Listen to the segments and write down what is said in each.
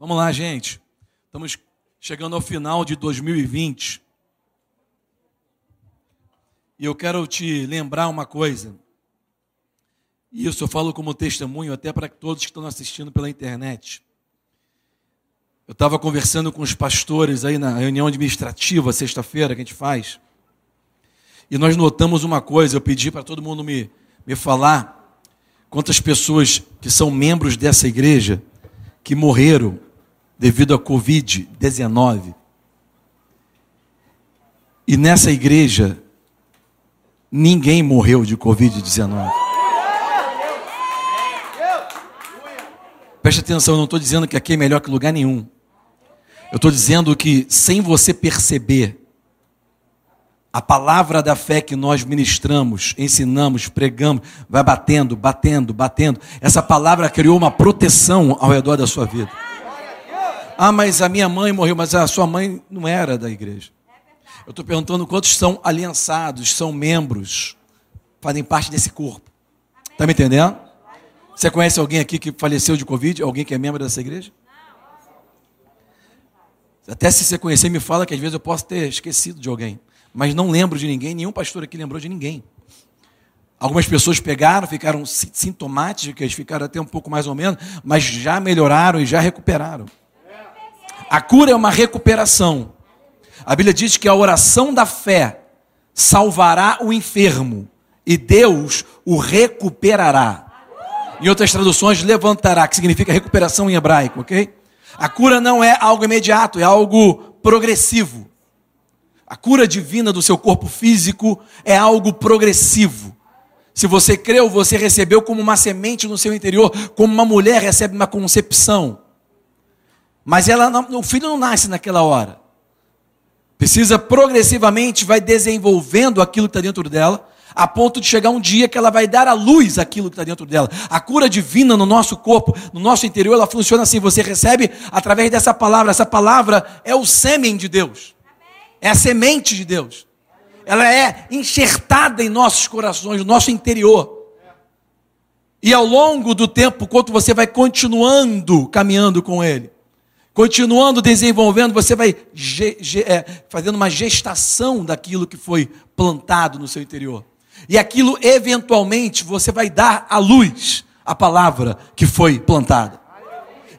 Vamos lá, gente. Estamos chegando ao final de 2020. E eu quero te lembrar uma coisa. E isso eu falo como testemunho até para todos que estão assistindo pela internet. Eu estava conversando com os pastores aí na reunião administrativa, sexta-feira, que a gente faz. E nós notamos uma coisa, eu pedi para todo mundo me, me falar quantas pessoas que são membros dessa igreja que morreram devido à Covid-19. E nessa igreja, ninguém morreu de Covid-19. Preste atenção, eu não estou dizendo que aqui é melhor que lugar nenhum. Eu estou dizendo que, sem você perceber, a palavra da fé que nós ministramos, ensinamos, pregamos, vai batendo, batendo, batendo. Essa palavra criou uma proteção ao redor da sua vida. Ah, mas a minha mãe morreu, mas a sua mãe não era da igreja. Eu estou perguntando quantos são aliançados, são membros, fazem parte desse corpo. Está me entendendo? Você conhece alguém aqui que faleceu de Covid? Alguém que é membro dessa igreja? Até se você conhecer, me fala que às vezes eu posso ter esquecido de alguém. Mas não lembro de ninguém, nenhum pastor aqui lembrou de ninguém. Algumas pessoas pegaram, ficaram sintomáticas, ficaram até um pouco mais ou menos, mas já melhoraram e já recuperaram. A cura é uma recuperação. A Bíblia diz que a oração da fé salvará o enfermo e Deus o recuperará. Em outras traduções, levantará, que significa recuperação em hebraico, ok? A cura não é algo imediato, é algo progressivo. A cura divina do seu corpo físico é algo progressivo. Se você creu, você recebeu como uma semente no seu interior, como uma mulher recebe uma concepção. Mas ela não, o filho não nasce naquela hora. Precisa progressivamente, vai desenvolvendo aquilo que está dentro dela, a ponto de chegar um dia que ela vai dar à luz aquilo que está dentro dela. A cura divina no nosso corpo, no nosso interior, ela funciona assim: você recebe através dessa palavra. Essa palavra é o sêmen de Deus, é a semente de Deus. Ela é enxertada em nossos corações, no nosso interior. E ao longo do tempo, quanto você vai continuando caminhando com Ele, Continuando desenvolvendo, você vai é, fazendo uma gestação daquilo que foi plantado no seu interior. E aquilo, eventualmente, você vai dar à luz a palavra que foi plantada.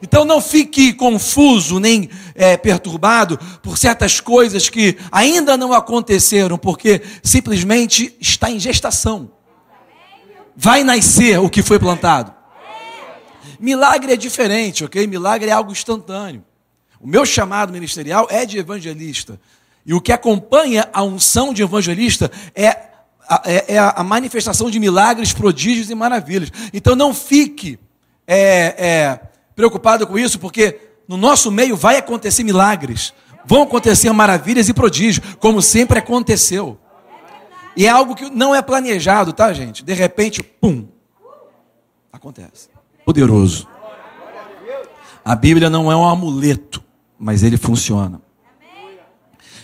Então não fique confuso nem é, perturbado por certas coisas que ainda não aconteceram, porque simplesmente está em gestação. Vai nascer o que foi plantado. Milagre é diferente, ok? Milagre é algo instantâneo. O meu chamado ministerial é de evangelista. E o que acompanha a unção de evangelista é a, é, é a manifestação de milagres, prodígios e maravilhas. Então não fique é, é, preocupado com isso, porque no nosso meio vai acontecer milagres, vão acontecer maravilhas e prodígios, como sempre aconteceu. E é algo que não é planejado, tá, gente? De repente, pum, acontece poderoso. A Bíblia não é um amuleto, mas ele funciona.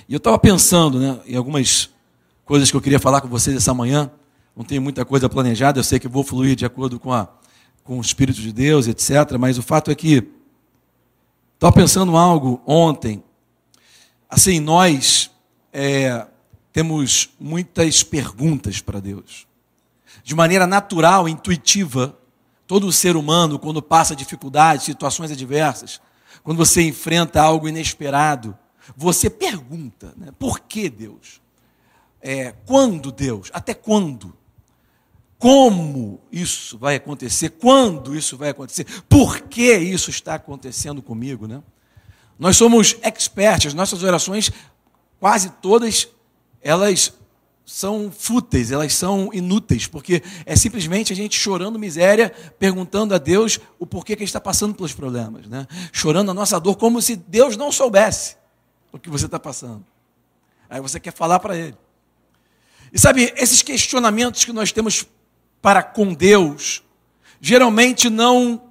E eu estava pensando né, em algumas coisas que eu queria falar com vocês essa manhã. Não tenho muita coisa planejada, eu sei que vou fluir de acordo com, a, com o Espírito de Deus, etc. Mas o fato é que estava pensando algo ontem. Assim, nós é, temos muitas perguntas para Deus. De maneira natural, intuitiva, Todo ser humano, quando passa dificuldades, situações adversas, quando você enfrenta algo inesperado, você pergunta: né, por que Deus? É, quando Deus? Até quando? Como isso vai acontecer? Quando isso vai acontecer? Por que isso está acontecendo comigo? Né? Nós somos experts, nossas orações, quase todas, elas são fúteis, elas são inúteis, porque é simplesmente a gente chorando miséria, perguntando a Deus o porquê que a gente está passando pelos problemas, né? chorando a nossa dor, como se Deus não soubesse o que você está passando. Aí você quer falar para Ele. E sabe, esses questionamentos que nós temos para com Deus, geralmente não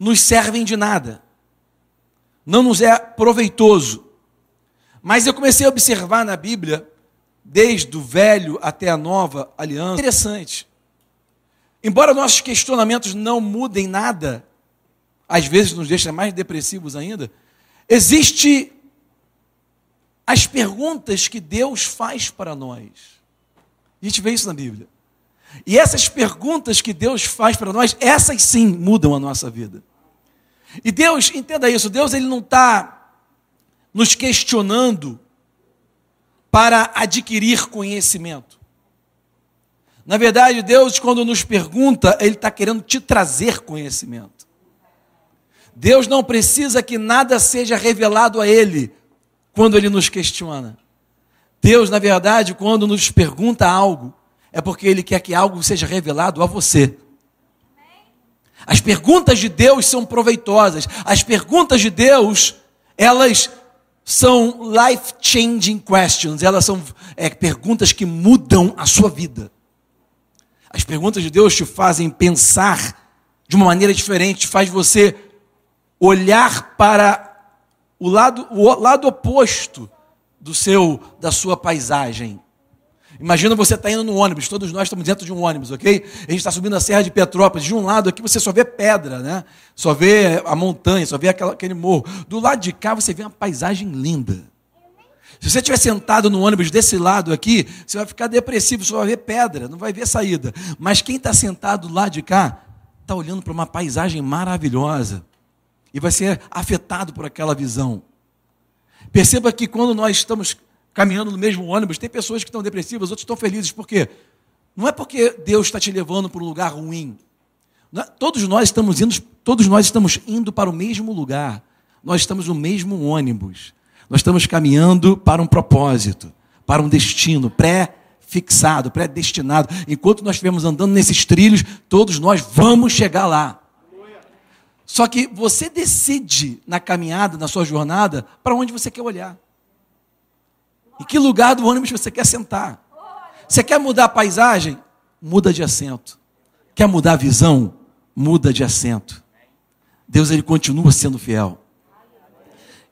nos servem de nada, não nos é proveitoso. Mas eu comecei a observar na Bíblia desde o velho até a nova aliança. Interessante. Embora nossos questionamentos não mudem nada, às vezes nos deixa mais depressivos ainda, existe as perguntas que Deus faz para nós. A gente vê isso na Bíblia. E essas perguntas que Deus faz para nós, essas sim mudam a nossa vida. E Deus, entenda isso, Deus ele não está nos questionando para adquirir conhecimento. Na verdade, Deus, quando nos pergunta, Ele está querendo te trazer conhecimento. Deus não precisa que nada seja revelado a Ele quando Ele nos questiona. Deus, na verdade, quando nos pergunta algo, é porque Ele quer que algo seja revelado a você. As perguntas de Deus são proveitosas. As perguntas de Deus, elas são life-changing questions. Elas são é, perguntas que mudam a sua vida. As perguntas de Deus te fazem pensar de uma maneira diferente, faz você olhar para o lado, o lado oposto do seu da sua paisagem. Imagina você está indo no ônibus, todos nós estamos dentro de um ônibus, ok? A gente está subindo a Serra de Petrópolis. De um lado aqui você só vê pedra, né? Só vê a montanha, só vê aquela, aquele morro. Do lado de cá você vê uma paisagem linda. Se você estiver sentado no ônibus desse lado aqui, você vai ficar depressivo, só vai ver pedra, não vai ver saída. Mas quem está sentado do lado de cá, está olhando para uma paisagem maravilhosa e vai ser afetado por aquela visão. Perceba que quando nós estamos caminhando no mesmo ônibus, tem pessoas que estão depressivas, outros estão felizes. Por quê? Não é porque Deus está te levando para um lugar ruim. É, todos nós estamos indo, todos nós estamos indo para o mesmo lugar. Nós estamos no mesmo ônibus. Nós estamos caminhando para um propósito, para um destino pré-fixado, pré-destinado. Enquanto nós estivermos andando nesses trilhos, todos nós vamos chegar lá. Só que você decide na caminhada, na sua jornada, para onde você quer olhar. Em que lugar do ônibus você quer sentar? Você quer mudar a paisagem? Muda de assento. Quer mudar a visão? Muda de assento. Deus ele continua sendo fiel.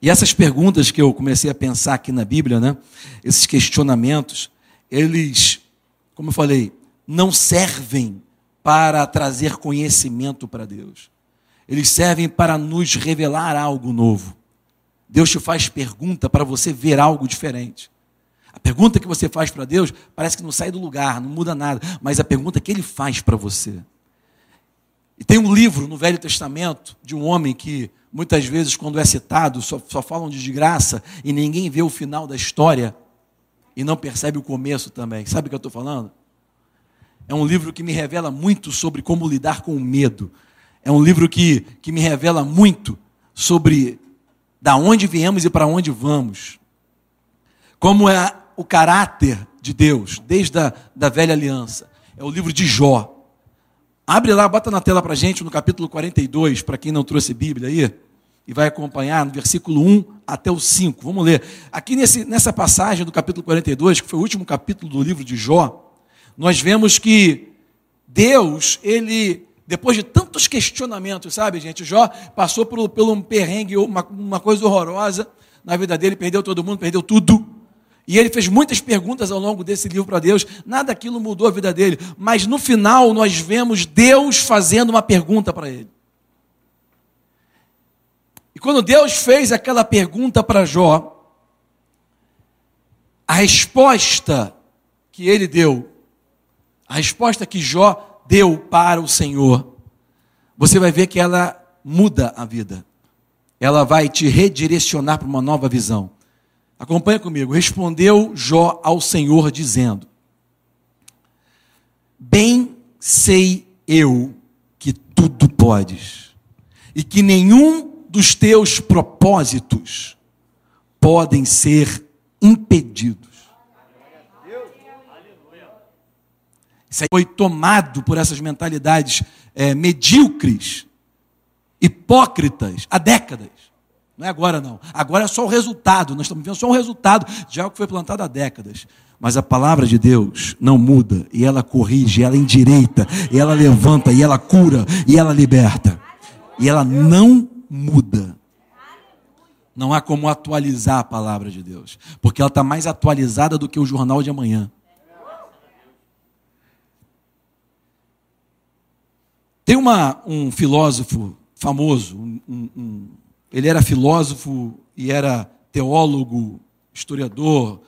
E essas perguntas que eu comecei a pensar aqui na Bíblia, né? Esses questionamentos, eles, como eu falei, não servem para trazer conhecimento para Deus. Eles servem para nos revelar algo novo. Deus te faz pergunta para você ver algo diferente. A pergunta que você faz para Deus parece que não sai do lugar, não muda nada, mas a pergunta que ele faz para você. E tem um livro no Velho Testamento de um homem que muitas vezes, quando é citado, só, só falam de desgraça e ninguém vê o final da história e não percebe o começo também. Sabe o que eu estou falando? É um livro que me revela muito sobre como lidar com o medo. É um livro que, que me revela muito sobre da onde viemos e para onde vamos. Como é o caráter de Deus, desde a da velha aliança. É o livro de Jó. Abre lá, bota na tela para gente no capítulo 42, para quem não trouxe Bíblia aí, e vai acompanhar no versículo 1 até o 5. Vamos ler. Aqui nesse, nessa passagem do capítulo 42, que foi o último capítulo do livro de Jó, nós vemos que Deus, ele, depois de tantos questionamentos, sabe, gente, Jó passou por, por um perrengue, uma, uma coisa horrorosa na vida dele, perdeu todo mundo, perdeu tudo. E ele fez muitas perguntas ao longo desse livro para Deus, nada daquilo mudou a vida dele, mas no final nós vemos Deus fazendo uma pergunta para ele. E quando Deus fez aquela pergunta para Jó, a resposta que ele deu, a resposta que Jó deu para o Senhor, você vai ver que ela muda a vida. Ela vai te redirecionar para uma nova visão. Acompanha comigo. Respondeu Jó ao Senhor, dizendo: Bem sei eu que tudo podes, e que nenhum dos teus propósitos podem ser impedidos. Isso aí foi tomado por essas mentalidades é, medíocres, hipócritas, há décadas. Não é agora, não. Agora é só o resultado. Nós estamos vendo só o resultado de algo que foi plantado há décadas. Mas a palavra de Deus não muda. E ela corrige, ela endireita, e ela levanta, e ela cura, e ela liberta. E ela não muda. Não há como atualizar a palavra de Deus. Porque ela está mais atualizada do que o jornal de amanhã. Tem uma, um filósofo famoso. Um, um, ele era filósofo e era teólogo, historiador,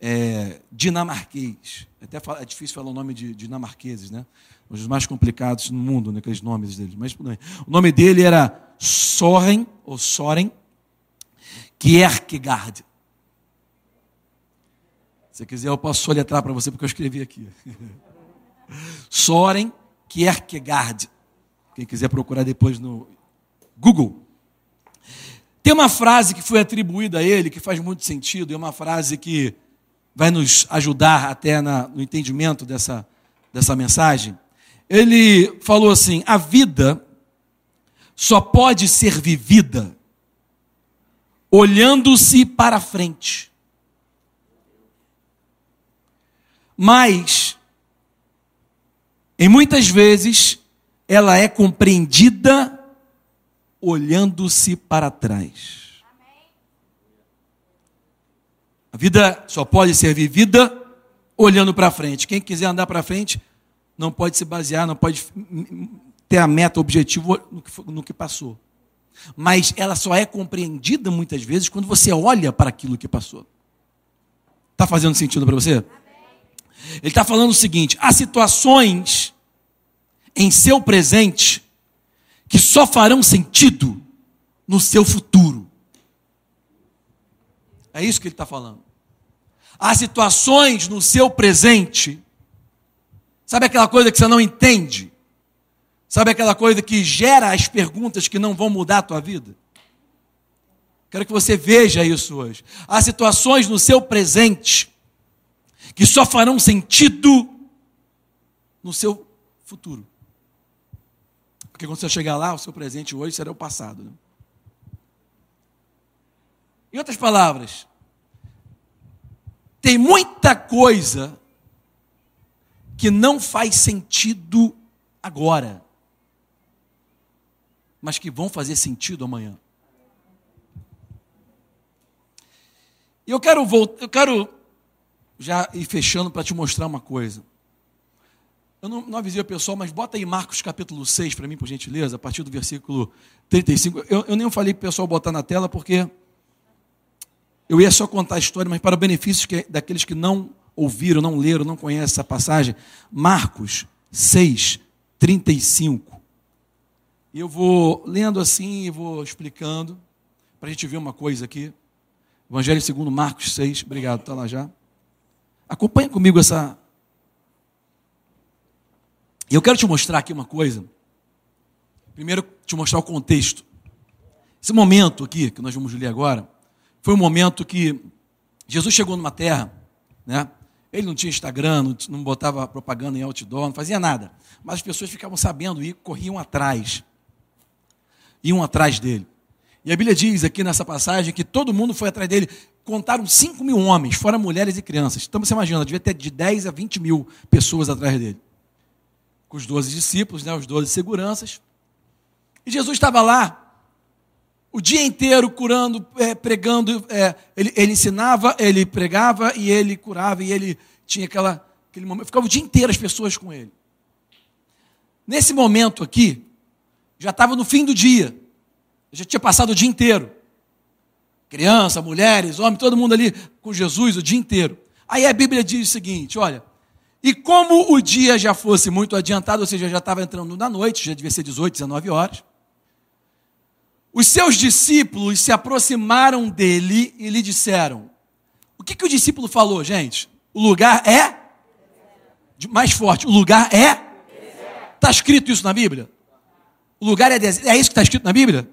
é, dinamarquês. Até é difícil falar o nome de dinamarqueses, né? Um dos mais complicados no mundo, né, aqueles nomes deles. Mas o nome dele era Soren, ou Soren Kierkegaard. Se quiser, eu posso soletrar para você, porque eu escrevi aqui. Soren Kierkegaard. Quem quiser procurar depois no Google. Tem uma frase que foi atribuída a ele, que faz muito sentido, é uma frase que vai nos ajudar até na, no entendimento dessa, dessa mensagem. Ele falou assim: a vida só pode ser vivida olhando-se para frente. Mas, em muitas vezes, ela é compreendida olhando-se para trás. A vida só pode ser vivida olhando para frente. Quem quiser andar para frente não pode se basear, não pode ter a meta, o objetivo no que, passou. Mas ela só é compreendida muitas vezes quando você olha para aquilo que passou. Está fazendo sentido para você? Ele está falando o seguinte: há situações em seu presente que só farão sentido no seu futuro. É isso que ele está falando. Há situações no seu presente, sabe aquela coisa que você não entende? Sabe aquela coisa que gera as perguntas que não vão mudar a tua vida? Quero que você veja isso hoje. Há situações no seu presente que só farão sentido no seu futuro. Porque quando você chegar lá, o seu presente hoje será o passado. Né? Em outras palavras, tem muita coisa que não faz sentido agora, mas que vão fazer sentido amanhã. E eu quero voltar, eu quero já ir fechando para te mostrar uma coisa. Eu não, não avisei o pessoal, mas bota aí Marcos capítulo 6 para mim, por gentileza, a partir do versículo 35. Eu, eu nem falei para o pessoal botar na tela, porque eu ia só contar a história, mas para o benefício que, daqueles que não ouviram, não leram, não conhecem essa passagem, Marcos 6, 35. E eu vou lendo assim e vou explicando, para a gente ver uma coisa aqui. Evangelho segundo Marcos 6, obrigado, está lá já. Acompanha comigo essa, e eu quero te mostrar aqui uma coisa. Primeiro, te mostrar o contexto. Esse momento aqui, que nós vamos ler agora, foi um momento que Jesus chegou numa terra, né? Ele não tinha Instagram, não, botava propaganda em outdoor, não fazia nada. Mas as pessoas ficavam sabendo e corriam atrás. Iam atrás dele. E a Bíblia diz aqui nessa passagem que todo mundo foi atrás dele. Contaram 5 mil homens, fora mulheres e crianças. Então você imagina, devia ter de 10 a 20 mil pessoas atrás dele com os doze discípulos, né, os doze seguranças. E Jesus estava lá o dia inteiro curando, é, pregando. É, ele, ele, ensinava, ele pregava e ele curava e ele tinha aquela, aquele momento. Ficava o dia inteiro as pessoas com ele. Nesse momento aqui, já estava no fim do dia. Já tinha passado o dia inteiro. Criança, mulheres, homem, todo mundo ali com Jesus o dia inteiro. Aí a Bíblia diz o seguinte: olha, e como o dia já fosse muito adiantado, ou seja, já estava entrando na noite, já devia ser 18, 19 horas, os seus discípulos se aproximaram dele e lhe disseram: O que, que o discípulo falou, gente? O lugar é. Mais forte, o lugar é. Está escrito isso na Bíblia? O lugar é deserto. É isso que está escrito na Bíblia?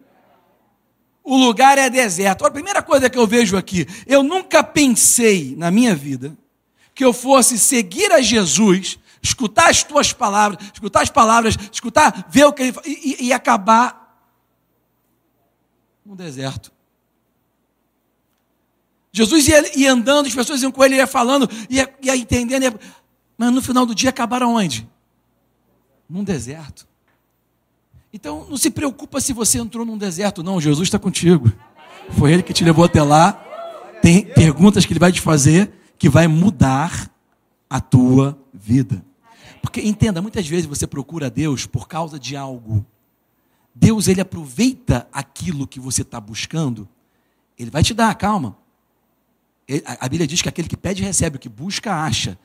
O lugar é deserto. a primeira coisa que eu vejo aqui, eu nunca pensei na minha vida que eu fosse seguir a Jesus, escutar as tuas palavras, escutar as palavras, escutar, ver o que ele e, e acabar no deserto. Jesus ia, ia, andando, as pessoas iam com ele, ia falando, ia, ia entendendo, ia... mas no final do dia acabaram onde? Num deserto. Então não se preocupa se você entrou num deserto, não, Jesus está contigo. Foi ele que te levou até lá. Tem perguntas que ele vai te fazer que vai mudar a tua vida. Porque entenda, muitas vezes você procura Deus por causa de algo. Deus ele aproveita aquilo que você está buscando, ele vai te dar, calma. A Bíblia diz que aquele que pede recebe, o que busca acha.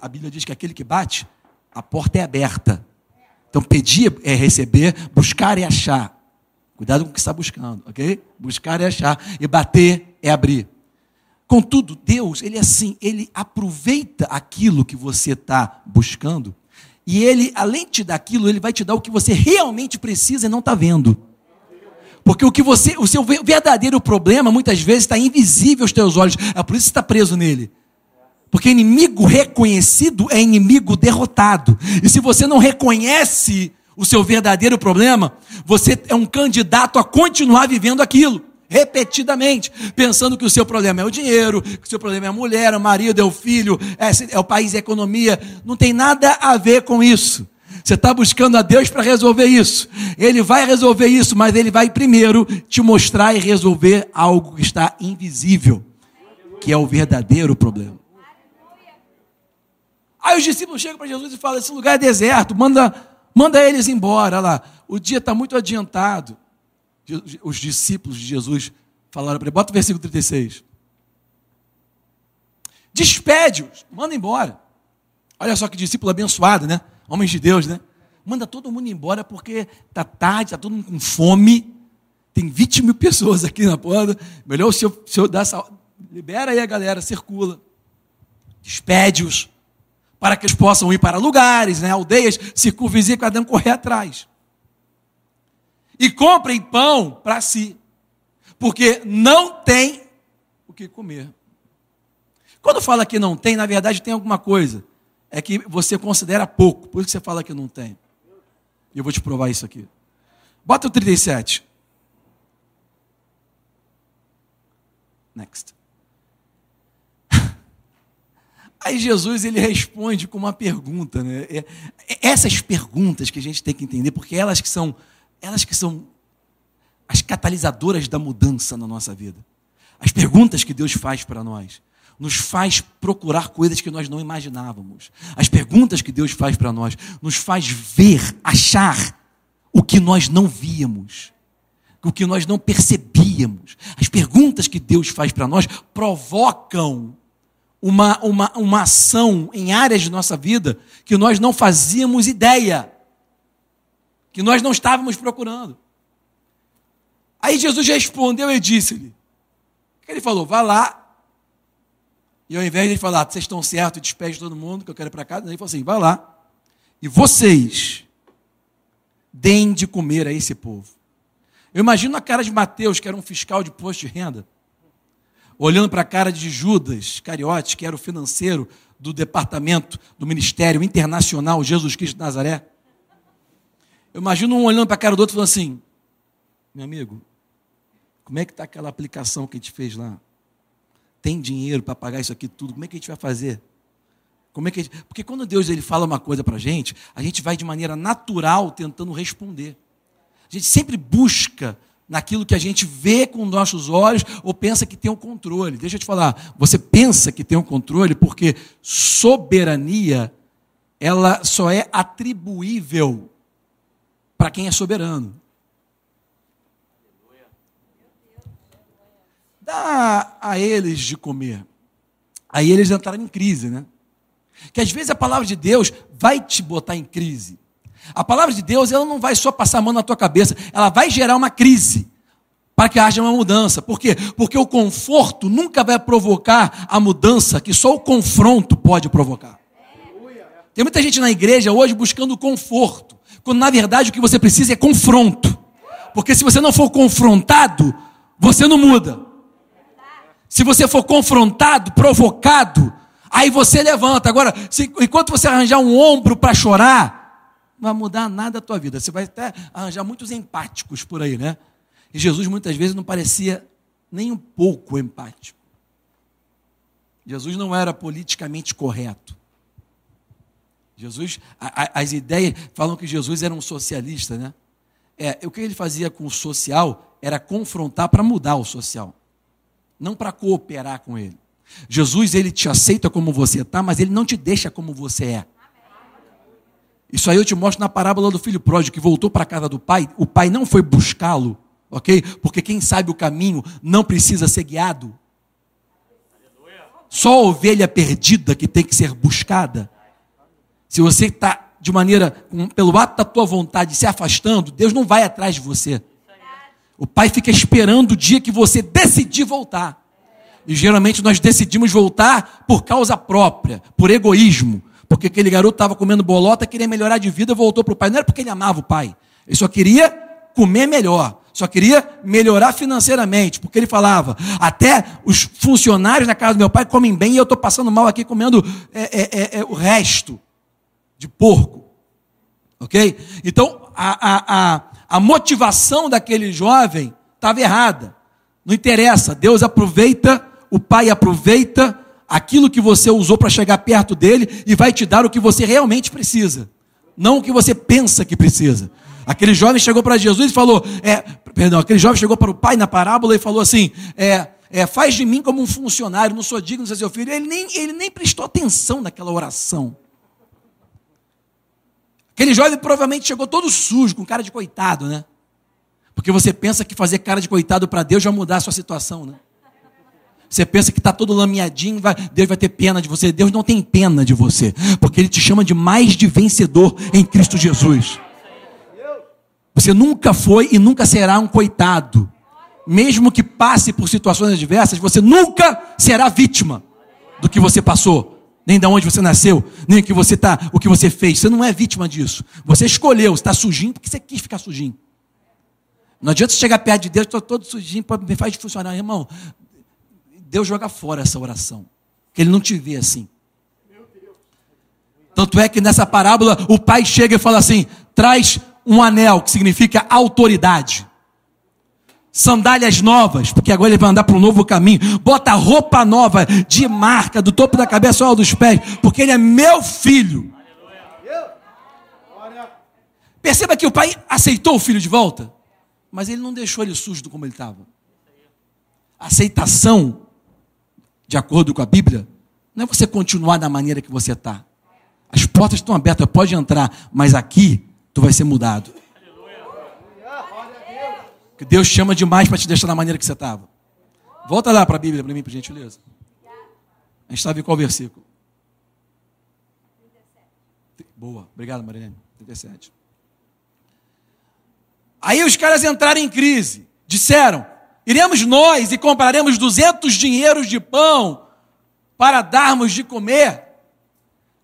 a Bíblia diz que aquele que bate, a porta é aberta. Então pedir é receber, buscar é achar. Cuidado com o que está buscando, ok? Buscar é achar e bater é abrir. Contudo, Deus, ele é assim, ele aproveita aquilo que você está buscando e ele, além de te dar aquilo, ele vai te dar o que você realmente precisa e não está vendo. Porque o que você, o seu verdadeiro problema, muitas vezes, está invisível aos teus olhos. É por isso que está preso nele. Porque inimigo reconhecido é inimigo derrotado. E se você não reconhece o seu verdadeiro problema, você é um candidato a continuar vivendo aquilo repetidamente, pensando que o seu problema é o dinheiro, que o seu problema é a mulher, é o marido, é o filho, é, é o país, é a economia. Não tem nada a ver com isso. Você está buscando a Deus para resolver isso. Ele vai resolver isso, mas ele vai primeiro te mostrar e resolver algo que está invisível, que é o verdadeiro problema. Aí os discípulos chegam para Jesus e falam: esse lugar é deserto, manda, manda eles embora. Olha lá, o dia está muito adiantado os discípulos de Jesus falaram para ele. Bota o versículo 36. Despede-os, manda embora. Olha só que discípulo abençoado, né? Homens de Deus, né? Manda todo mundo embora porque está tarde, está todo mundo com fome. Tem 20 mil pessoas aqui na porta. Melhor o senhor, o senhor dar essa. Libera aí a galera, circula. Despede-os para que eles possam ir para lugares, né, aldeias, circunvizinhas, cada um correr atrás e comprem pão para si, porque não tem o que comer. Quando fala que não tem, na verdade tem alguma coisa. É que você considera pouco, por isso que você fala que não tem. E eu vou te provar isso aqui. Bota o 37. Next. Aí Jesus ele responde com uma pergunta, né? É, é, essas perguntas que a gente tem que entender, porque elas que são elas que são as catalisadoras da mudança na nossa vida. As perguntas que Deus faz para nós nos faz procurar coisas que nós não imaginávamos. As perguntas que Deus faz para nós nos faz ver, achar o que nós não víamos, o que nós não percebíamos. As perguntas que Deus faz para nós provocam uma, uma, uma ação em áreas de nossa vida que nós não fazíamos ideia que nós não estávamos procurando. Aí Jesus respondeu e disse-lhe: Ele falou, vá lá. E ao invés de ele falar, vocês estão certos, despede todo mundo, que eu quero ir para casa, ele falou assim: vá lá. E vocês deem de comer a esse povo. Eu imagino a cara de Mateus, que era um fiscal de posto de renda, olhando para a cara de Judas Cariote, que era o financeiro do departamento do Ministério Internacional Jesus Cristo de Nazaré. Eu imagino um olhando para a cara do outro falando assim: meu amigo, como é que está aquela aplicação que a gente fez lá? Tem dinheiro para pagar isso aqui tudo? Como é que a gente vai fazer? Como é que gente... Porque quando Deus ele fala uma coisa para a gente, a gente vai de maneira natural tentando responder. A gente sempre busca naquilo que a gente vê com nossos olhos ou pensa que tem o um controle. Deixa eu te falar, você pensa que tem o um controle porque soberania ela só é atribuível para quem é soberano. Dá a eles de comer. Aí eles entraram em crise, né? Que às vezes a palavra de Deus vai te botar em crise. A palavra de Deus, ela não vai só passar a mão na tua cabeça, ela vai gerar uma crise para que haja uma mudança. Por quê? Porque o conforto nunca vai provocar a mudança que só o confronto pode provocar. Tem muita gente na igreja hoje buscando conforto. Quando na verdade o que você precisa é confronto. Porque se você não for confrontado, você não muda. Se você for confrontado, provocado, aí você levanta. Agora, se, enquanto você arranjar um ombro para chorar, não vai mudar nada a tua vida. Você vai até arranjar muitos empáticos por aí, né? E Jesus muitas vezes não parecia nem um pouco empático. Jesus não era politicamente correto. Jesus, a, a, as ideias falam que Jesus era um socialista, né? É, o que ele fazia com o social era confrontar para mudar o social, não para cooperar com ele. Jesus, ele te aceita como você está, mas ele não te deixa como você é. Isso aí eu te mostro na parábola do filho pródigo que voltou para a casa do pai. O pai não foi buscá-lo, ok? Porque quem sabe o caminho não precisa ser guiado. Só a ovelha perdida que tem que ser buscada. Se você está de maneira, pelo ato da tua vontade, se afastando, Deus não vai atrás de você. O pai fica esperando o dia que você decidir voltar. E geralmente nós decidimos voltar por causa própria, por egoísmo. Porque aquele garoto estava comendo bolota, queria melhorar de vida, voltou para o pai. Não era porque ele amava o pai. Ele só queria comer melhor. Só queria melhorar financeiramente. Porque ele falava: até os funcionários na casa do meu pai comem bem e eu estou passando mal aqui comendo é, é, é, é, o resto de porco. Ok? Então, a, a, a, a motivação daquele jovem estava errada. Não interessa. Deus aproveita o pai aproveita aquilo que você usou para chegar perto dele e vai te dar o que você realmente precisa, não o que você pensa que precisa. Aquele jovem chegou para Jesus e falou, é, perdão, aquele jovem chegou para o pai na parábola e falou assim, é, é, faz de mim como um funcionário, não sou digno de ser seu filho. Ele nem, ele nem prestou atenção naquela oração. Aquele jovem provavelmente chegou todo sujo, com cara de coitado, né? Porque você pensa que fazer cara de coitado para Deus já mudar a sua situação, né? Você pensa que está todo lameadinho, vai, Deus vai ter pena de você. Deus não tem pena de você, porque Ele te chama de mais de vencedor em Cristo Jesus. Você nunca foi e nunca será um coitado. Mesmo que passe por situações adversas, você nunca será vítima do que você passou nem de onde você nasceu, nem o que você tá, o que você fez. Você não é vítima disso. Você escolheu, está sujinho porque você quis ficar sujinho. Não adianta você chegar perto de Deus, estou todo sujinho, me faz funcionar, irmão. Deus joga fora essa oração. Que ele não te vê assim. Tanto é que nessa parábola o pai chega e fala assim: traz um anel, que significa autoridade. Sandálias novas, porque agora ele vai andar para um novo caminho. Bota roupa nova, de marca, do topo da cabeça ao dos pés, porque ele é meu filho. Perceba que o pai aceitou o filho de volta, mas ele não deixou ele sujo como ele estava. Aceitação de acordo com a Bíblia, não é você continuar da maneira que você está. As portas estão abertas, pode entrar, mas aqui tu vai ser mudado. Que Deus chama demais para te deixar da maneira que você estava. Volta lá para a Bíblia para mim, por gentileza. A gente em qual versículo? Boa, obrigado, Marilene. 37. Aí os caras entraram em crise. Disseram: Iremos nós e compraremos 200 dinheiros de pão para darmos de comer.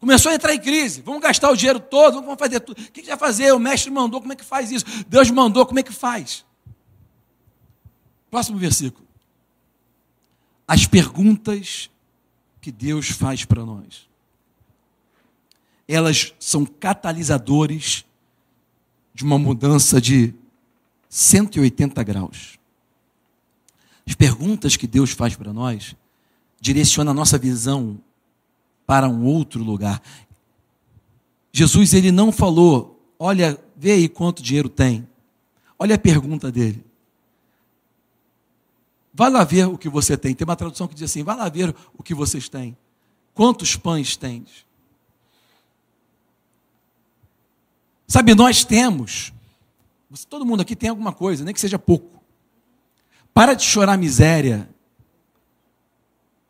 Começou a entrar em crise. Vamos gastar o dinheiro todo, vamos fazer tudo. O que vai fazer? O mestre mandou, como é que faz isso? Deus mandou, como é que faz? Próximo versículo. As perguntas que Deus faz para nós. Elas são catalisadores de uma mudança de 180 graus. As perguntas que Deus faz para nós direciona a nossa visão para um outro lugar. Jesus ele não falou, olha, vê aí quanto dinheiro tem. Olha a pergunta dele. Vá lá ver o que você tem. Tem uma tradução que diz assim: vá lá ver o que vocês têm. Quantos pães tens? Sabe, nós temos. Todo mundo aqui tem alguma coisa, nem que seja pouco. Para de chorar miséria.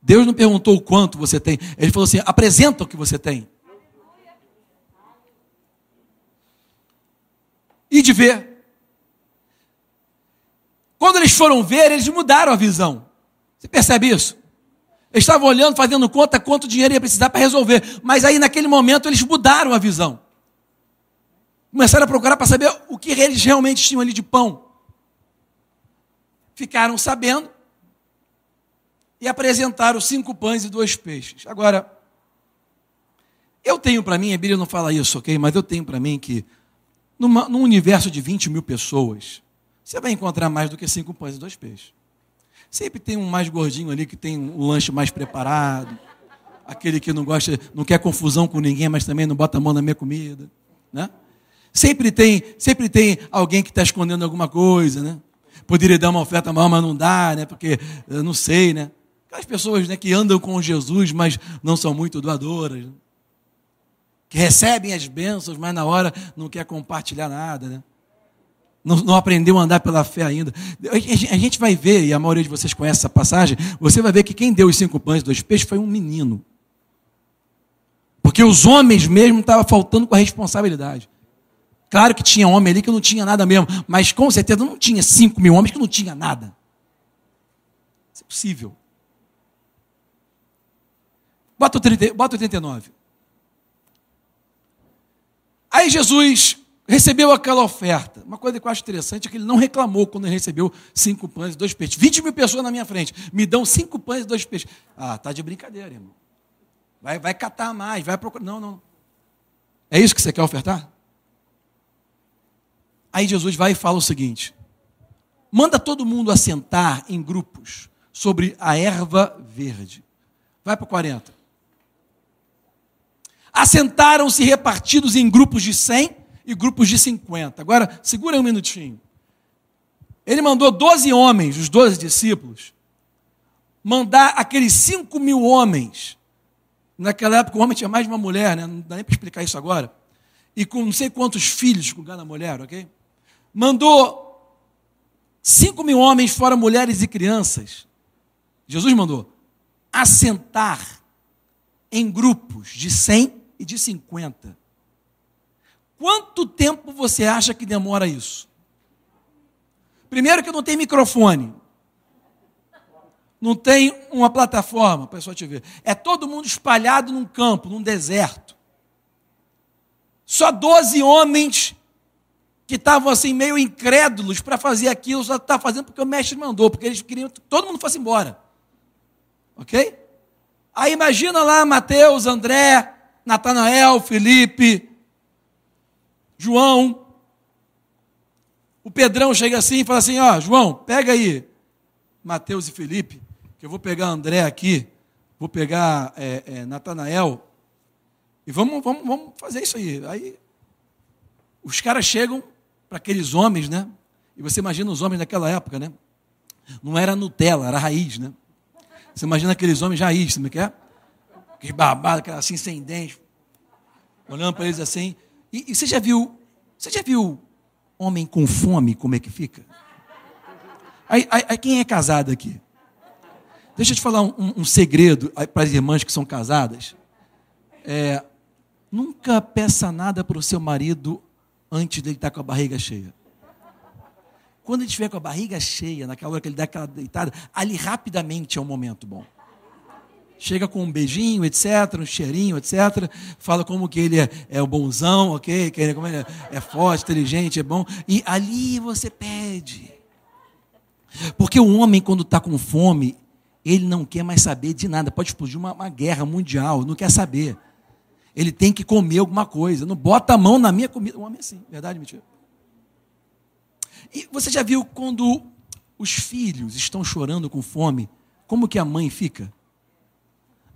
Deus não perguntou o quanto você tem. Ele falou assim: apresenta o que você tem. E de ver. Quando eles foram ver, eles mudaram a visão. Você percebe isso? Eles estavam olhando, fazendo conta quanto dinheiro ia precisar para resolver. Mas aí, naquele momento, eles mudaram a visão. Começaram a procurar para saber o que eles realmente tinham ali de pão ficaram sabendo e apresentaram cinco pães e dois peixes. Agora, eu tenho para mim, a Bíblia não fala isso, ok? Mas eu tenho para mim que numa, num universo de 20 mil pessoas, você vai encontrar mais do que cinco pães e dois peixes. Sempre tem um mais gordinho ali que tem um lanche mais preparado, aquele que não gosta, não quer confusão com ninguém, mas também não bota a mão na minha comida, né? Sempre tem, sempre tem alguém que está escondendo alguma coisa, né? poderia dar uma oferta maior, mas não dá, né? Porque eu não sei, né? Aquelas pessoas né, que andam com Jesus, mas não são muito doadoras. Né? que recebem as bênçãos, mas na hora não quer compartilhar nada, né? Não, não, aprendeu a andar pela fé ainda. A gente vai ver, e a maioria de vocês conhece essa passagem, você vai ver que quem deu os cinco pães e dois peixes foi um menino. Porque os homens mesmo estavam faltando com a responsabilidade. Claro que tinha homem ali que não tinha nada mesmo, mas com certeza não tinha cinco mil homens que não tinha nada. Isso é possível. Bota o, 30, bota o 39. Aí Jesus recebeu aquela oferta. Uma coisa que eu acho interessante é que ele não reclamou quando ele recebeu cinco pães e dois peixes. 20 mil pessoas na minha frente, me dão cinco pães e dois peixes. Ah, tá de brincadeira, irmão. Vai, vai catar mais, vai procurar. Não, não. É isso que você quer ofertar? Aí Jesus vai e fala o seguinte: manda todo mundo assentar em grupos sobre a erva verde. Vai para o 40. Assentaram-se repartidos em grupos de 100 e grupos de 50. Agora, segura um minutinho. Ele mandou 12 homens, os 12 discípulos, mandar aqueles 5 mil homens. Naquela época, o homem tinha mais de uma mulher, né? não dá nem para explicar isso agora. E com não sei quantos filhos com cada mulher, ok? mandou cinco mil homens, fora mulheres e crianças. Jesus mandou assentar em grupos de 100 e de 50. Quanto tempo você acha que demora isso? Primeiro que não tem microfone. Não tem uma plataforma para a pessoa te ver. É todo mundo espalhado num campo, num deserto. Só 12 homens que estavam assim meio incrédulos para fazer aquilo, só está fazendo porque o mestre mandou, porque eles queriam que todo mundo fosse embora. Ok? Aí imagina lá Mateus, André, Natanael, Felipe, João. O Pedrão chega assim e fala assim: Ó, João, pega aí Mateus e Felipe, que eu vou pegar André aqui, vou pegar é, é, Natanael, e vamos, vamos, vamos fazer isso aí. Aí os caras chegam para aqueles homens, né? E você imagina os homens daquela época, né? Não era Nutella, era raiz, né? Você imagina aqueles homens raiz, sabe o que é? Aqueles barbados, assim, sem dente, olhando para eles assim. E, e, você já viu, você já viu homem com fome, como é que fica? Aí, aí, aí quem é casado aqui? Deixa eu te falar um, um segredo para as irmãs que são casadas. É, nunca peça nada para o seu marido antes dele estar com a barriga cheia. Quando ele estiver com a barriga cheia, naquela hora que ele dá aquela deitada, ali rapidamente é um momento bom. Chega com um beijinho, etc., um cheirinho, etc. Fala como que ele é, é o bonzão, ok? Que ele, como ele é, é forte, inteligente, é bom. E ali você pede. Porque o homem, quando está com fome, ele não quer mais saber de nada. Pode explodir uma, uma guerra mundial, não quer saber ele tem que comer alguma coisa. Não bota a mão na minha comida. Um homem é assim, verdade, mentira? E você já viu quando os filhos estão chorando com fome, como que a mãe fica?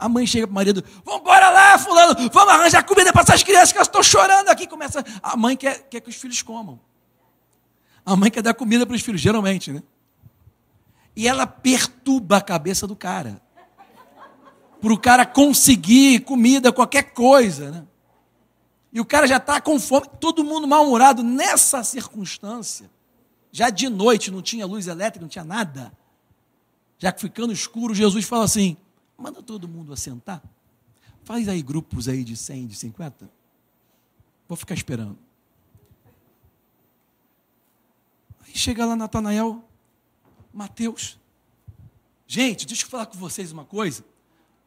A mãe chega para o marido, vamos embora lá, fulano, vamos arranjar comida para essas crianças que elas estão chorando aqui. Começa, a mãe quer, quer que os filhos comam. A mãe quer dar comida para os filhos, geralmente, né? E ela perturba a cabeça do cara para o cara conseguir comida, qualquer coisa. Né? E o cara já está com fome, todo mundo mal-humorado nessa circunstância. Já de noite, não tinha luz elétrica, não tinha nada. Já ficando escuro, Jesus fala assim: manda todo mundo assentar. Faz aí grupos aí de 100, de 50. Vou ficar esperando. Aí chega lá Natanael, Mateus. Gente, deixa eu falar com vocês uma coisa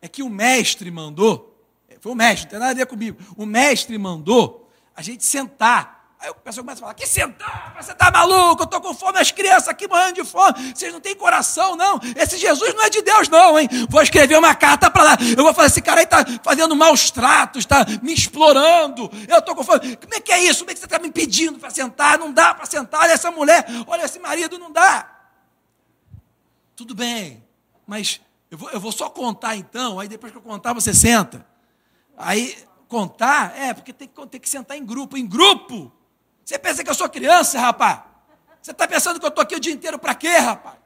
é que o mestre mandou, é, foi o mestre, não tem nada a ver comigo, o mestre mandou a gente sentar. Aí o pessoal começa a falar: que sentar? Você está maluco? Eu estou com fome, as crianças aqui morrendo de fome. Vocês não têm coração, não. Esse Jesus não é de Deus, não, hein? Vou escrever uma carta para lá. Eu vou falar: esse cara aí está fazendo maus tratos, está me explorando. Eu estou com fome. Como é que é isso? Como é que você está me pedindo para sentar? Não dá para sentar. Olha essa mulher, olha esse marido, não dá. Tudo bem, mas eu vou, eu vou só contar então, aí depois que eu contar você senta. Aí, contar, é, porque tem que, tem que sentar em grupo. Em grupo? Você pensa que eu sou criança, rapaz? Você está pensando que eu estou aqui o dia inteiro para quê, rapaz?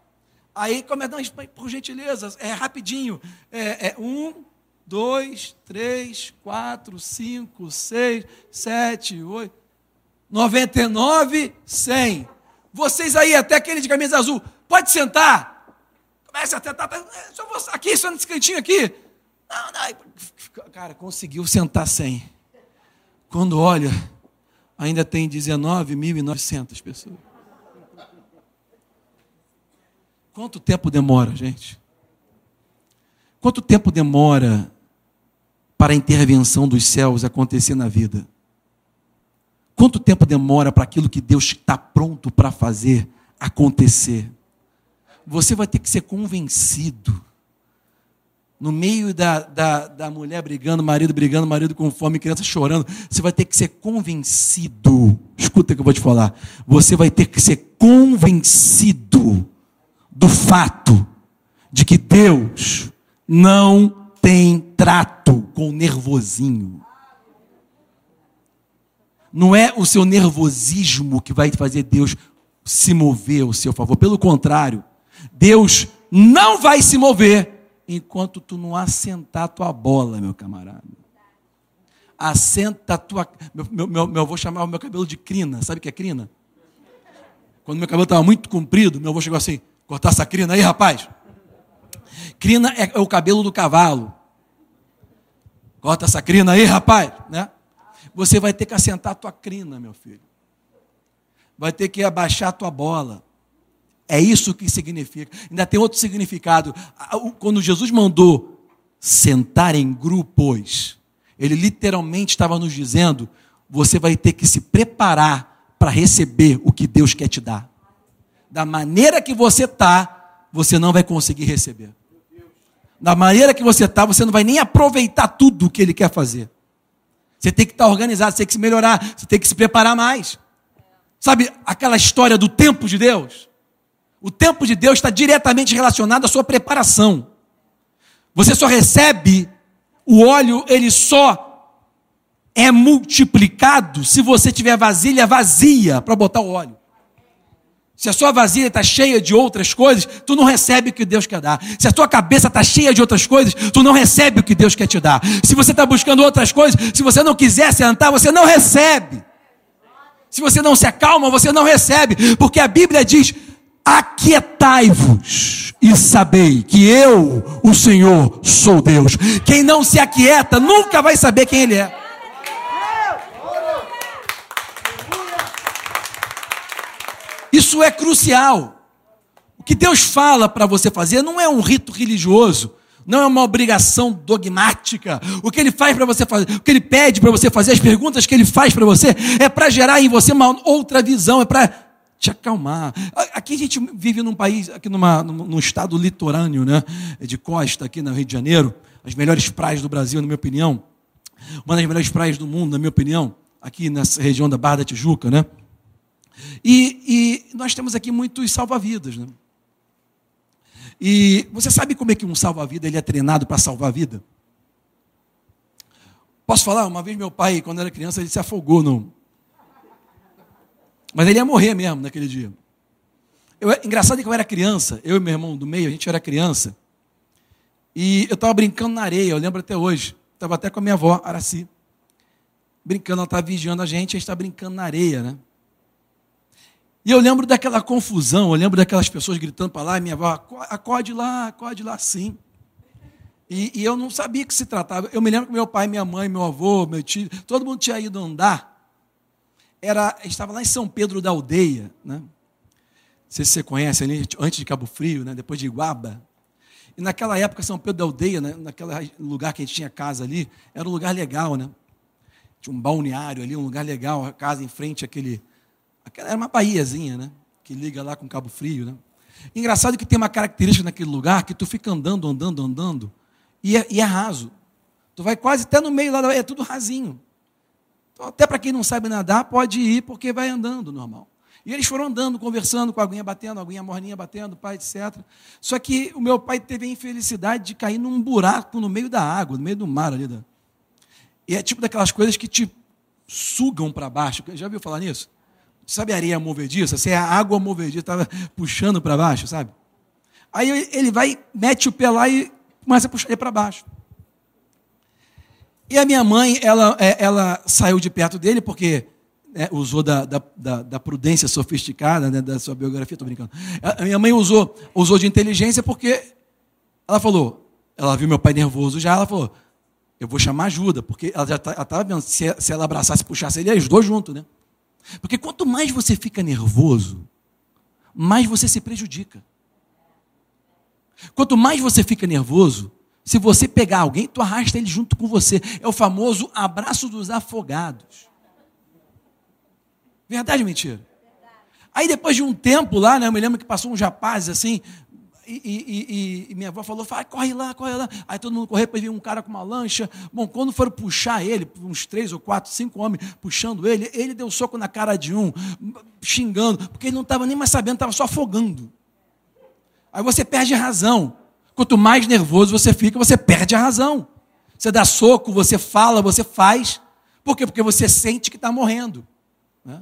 Aí, é, não, por gentileza, é rapidinho. É, é um, dois, três, quatro, cinco, seis, sete, oito, noventa e nove, cem. Vocês aí, até aquele de camisa azul, pode sentar. Comece a tentar. Só vou, aqui, só nesse cantinho aqui. Não, não. Cara, conseguiu sentar cem. Quando olha, ainda tem 19.900 pessoas. Quanto tempo demora, gente? Quanto tempo demora para a intervenção dos céus acontecer na vida? Quanto tempo demora para aquilo que Deus está pronto para fazer acontecer? Você vai ter que ser convencido. No meio da, da, da mulher brigando, marido brigando, marido com fome, criança chorando, você vai ter que ser convencido. Escuta o que eu vou te falar. Você vai ter que ser convencido do fato de que Deus não tem trato com o nervosinho. Não é o seu nervosismo que vai fazer Deus se mover ao seu favor. Pelo contrário, Deus não vai se mover enquanto tu não assentar tua bola, meu camarada. Assenta a tua. Meu, meu, meu, meu avô chamava meu cabelo de crina. Sabe o que é crina? Quando meu cabelo estava muito comprido, meu avô chegou assim: cortar essa crina aí, rapaz. Crina é, é o cabelo do cavalo. Corta essa crina aí, rapaz, né? Você vai ter que assentar a tua crina, meu filho. Vai ter que abaixar a tua bola. É isso que significa. Ainda tem outro significado. Quando Jesus mandou sentar em grupos, ele literalmente estava nos dizendo: você vai ter que se preparar para receber o que Deus quer te dar. Da maneira que você está, você não vai conseguir receber da maneira que você está, você não vai nem aproveitar tudo o que ele quer fazer. Você tem que estar organizado, você tem que se melhorar, você tem que se preparar mais. Sabe aquela história do tempo de Deus? O tempo de Deus está diretamente relacionado à sua preparação. Você só recebe o óleo, ele só é multiplicado se você tiver vasilha vazia para botar o óleo. Se a sua vasilha está cheia de outras coisas, tu não recebe o que Deus quer dar. Se a tua cabeça está cheia de outras coisas, tu não recebe o que Deus quer te dar. Se você está buscando outras coisas, se você não quiser sentar, você não recebe. Se você não se acalma, você não recebe. Porque a Bíblia diz: Aquietai-vos e sabei que eu, o Senhor, sou Deus. Quem não se aquieta nunca vai saber quem Ele é. Isso é crucial. O que Deus fala para você fazer não é um rito religioso, não é uma obrigação dogmática. O que ele faz para você fazer, o que ele pede para você fazer, as perguntas que ele faz para você, é para gerar em você uma outra visão, é para te acalmar. Aqui a gente vive num país, aqui numa, num estado litorâneo, né, de costa, aqui no Rio de Janeiro, as melhores praias do Brasil, na minha opinião, uma das melhores praias do mundo, na minha opinião, aqui nessa região da Barra da Tijuca, né? E, e nós temos aqui muitos salva-vidas. Né? E você sabe como é que um salva-vida ele é treinado para salvar a vida? Posso falar? Uma vez meu pai, quando era criança, ele se afogou. No... Mas ele ia morrer mesmo naquele dia. Eu, engraçado é que eu era criança, eu e meu irmão do meio, a gente era criança. E eu estava brincando na areia, eu lembro até hoje. Estava até com a minha avó, Araci. Brincando, ela estava vigiando a gente, a gente estava brincando na areia, né? E eu lembro daquela confusão, eu lembro daquelas pessoas gritando para lá, minha avó, acorde lá, acorde lá sim. E, e, eu não sabia que se tratava. Eu me lembro que meu pai, minha mãe, meu avô, meu tio, todo mundo tinha ido andar. Era, estava lá em São Pedro da Aldeia, né? Não sei se você conhece ali, antes de Cabo Frio, né? depois de Iguaba. E naquela época, São Pedro da Aldeia, né? naquele lugar que a gente tinha casa ali, era um lugar legal, né? Tinha um balneário ali, um lugar legal, a casa em frente àquele, Aquela era uma baíazinha, né? Que liga lá com Cabo Frio, né? Engraçado que tem uma característica naquele lugar que tu fica andando, andando, andando, e é, e é raso. Tu vai quase até no meio lá, é tudo rasinho. Então, até para quem não sabe nadar, pode ir, porque vai andando normal. E eles foram andando, conversando, com a aguinha batendo, a aguinha morninha batendo, pai, etc. Só que o meu pai teve a infelicidade de cair num buraco no meio da água, no meio do mar ali. Da... E é tipo daquelas coisas que te sugam para baixo. Já ouviu falar nisso? Sabe a areia movediça? Se é a água movediça, estava puxando para baixo, sabe? Aí ele vai, mete o pé lá e começa a puxar ele para baixo. E a minha mãe, ela, é, ela saiu de perto dele porque né, usou da, da, da, da, prudência sofisticada né, da sua biografia, estou brincando. A minha mãe usou, usou de inteligência porque ela falou, ela viu meu pai nervoso já, ela falou, eu vou chamar ajuda, porque ela já estava tá, vendo, se, se ela abraçasse puxasse ele, os dois juntos, né? Porque quanto mais você fica nervoso, mais você se prejudica. Quanto mais você fica nervoso, se você pegar alguém, tu arrasta ele junto com você. É o famoso abraço dos afogados. Verdade ou mentira? Aí depois de um tempo lá, né, eu me lembro que passou um rapaz assim, e, e, e, e, minha avó falou, Vai, corre lá, corre lá. Aí todo mundo correu, depois veio um cara com uma lancha. Bom, quando foram puxar ele, uns três ou quatro, cinco homens puxando ele, ele deu soco na cara de um, xingando, porque ele não estava nem mais sabendo, estava só afogando. Aí você perde a razão. Quanto mais nervoso você fica, você perde a razão. Você dá soco, você fala, você faz. Por quê? Porque você sente que está morrendo. Né?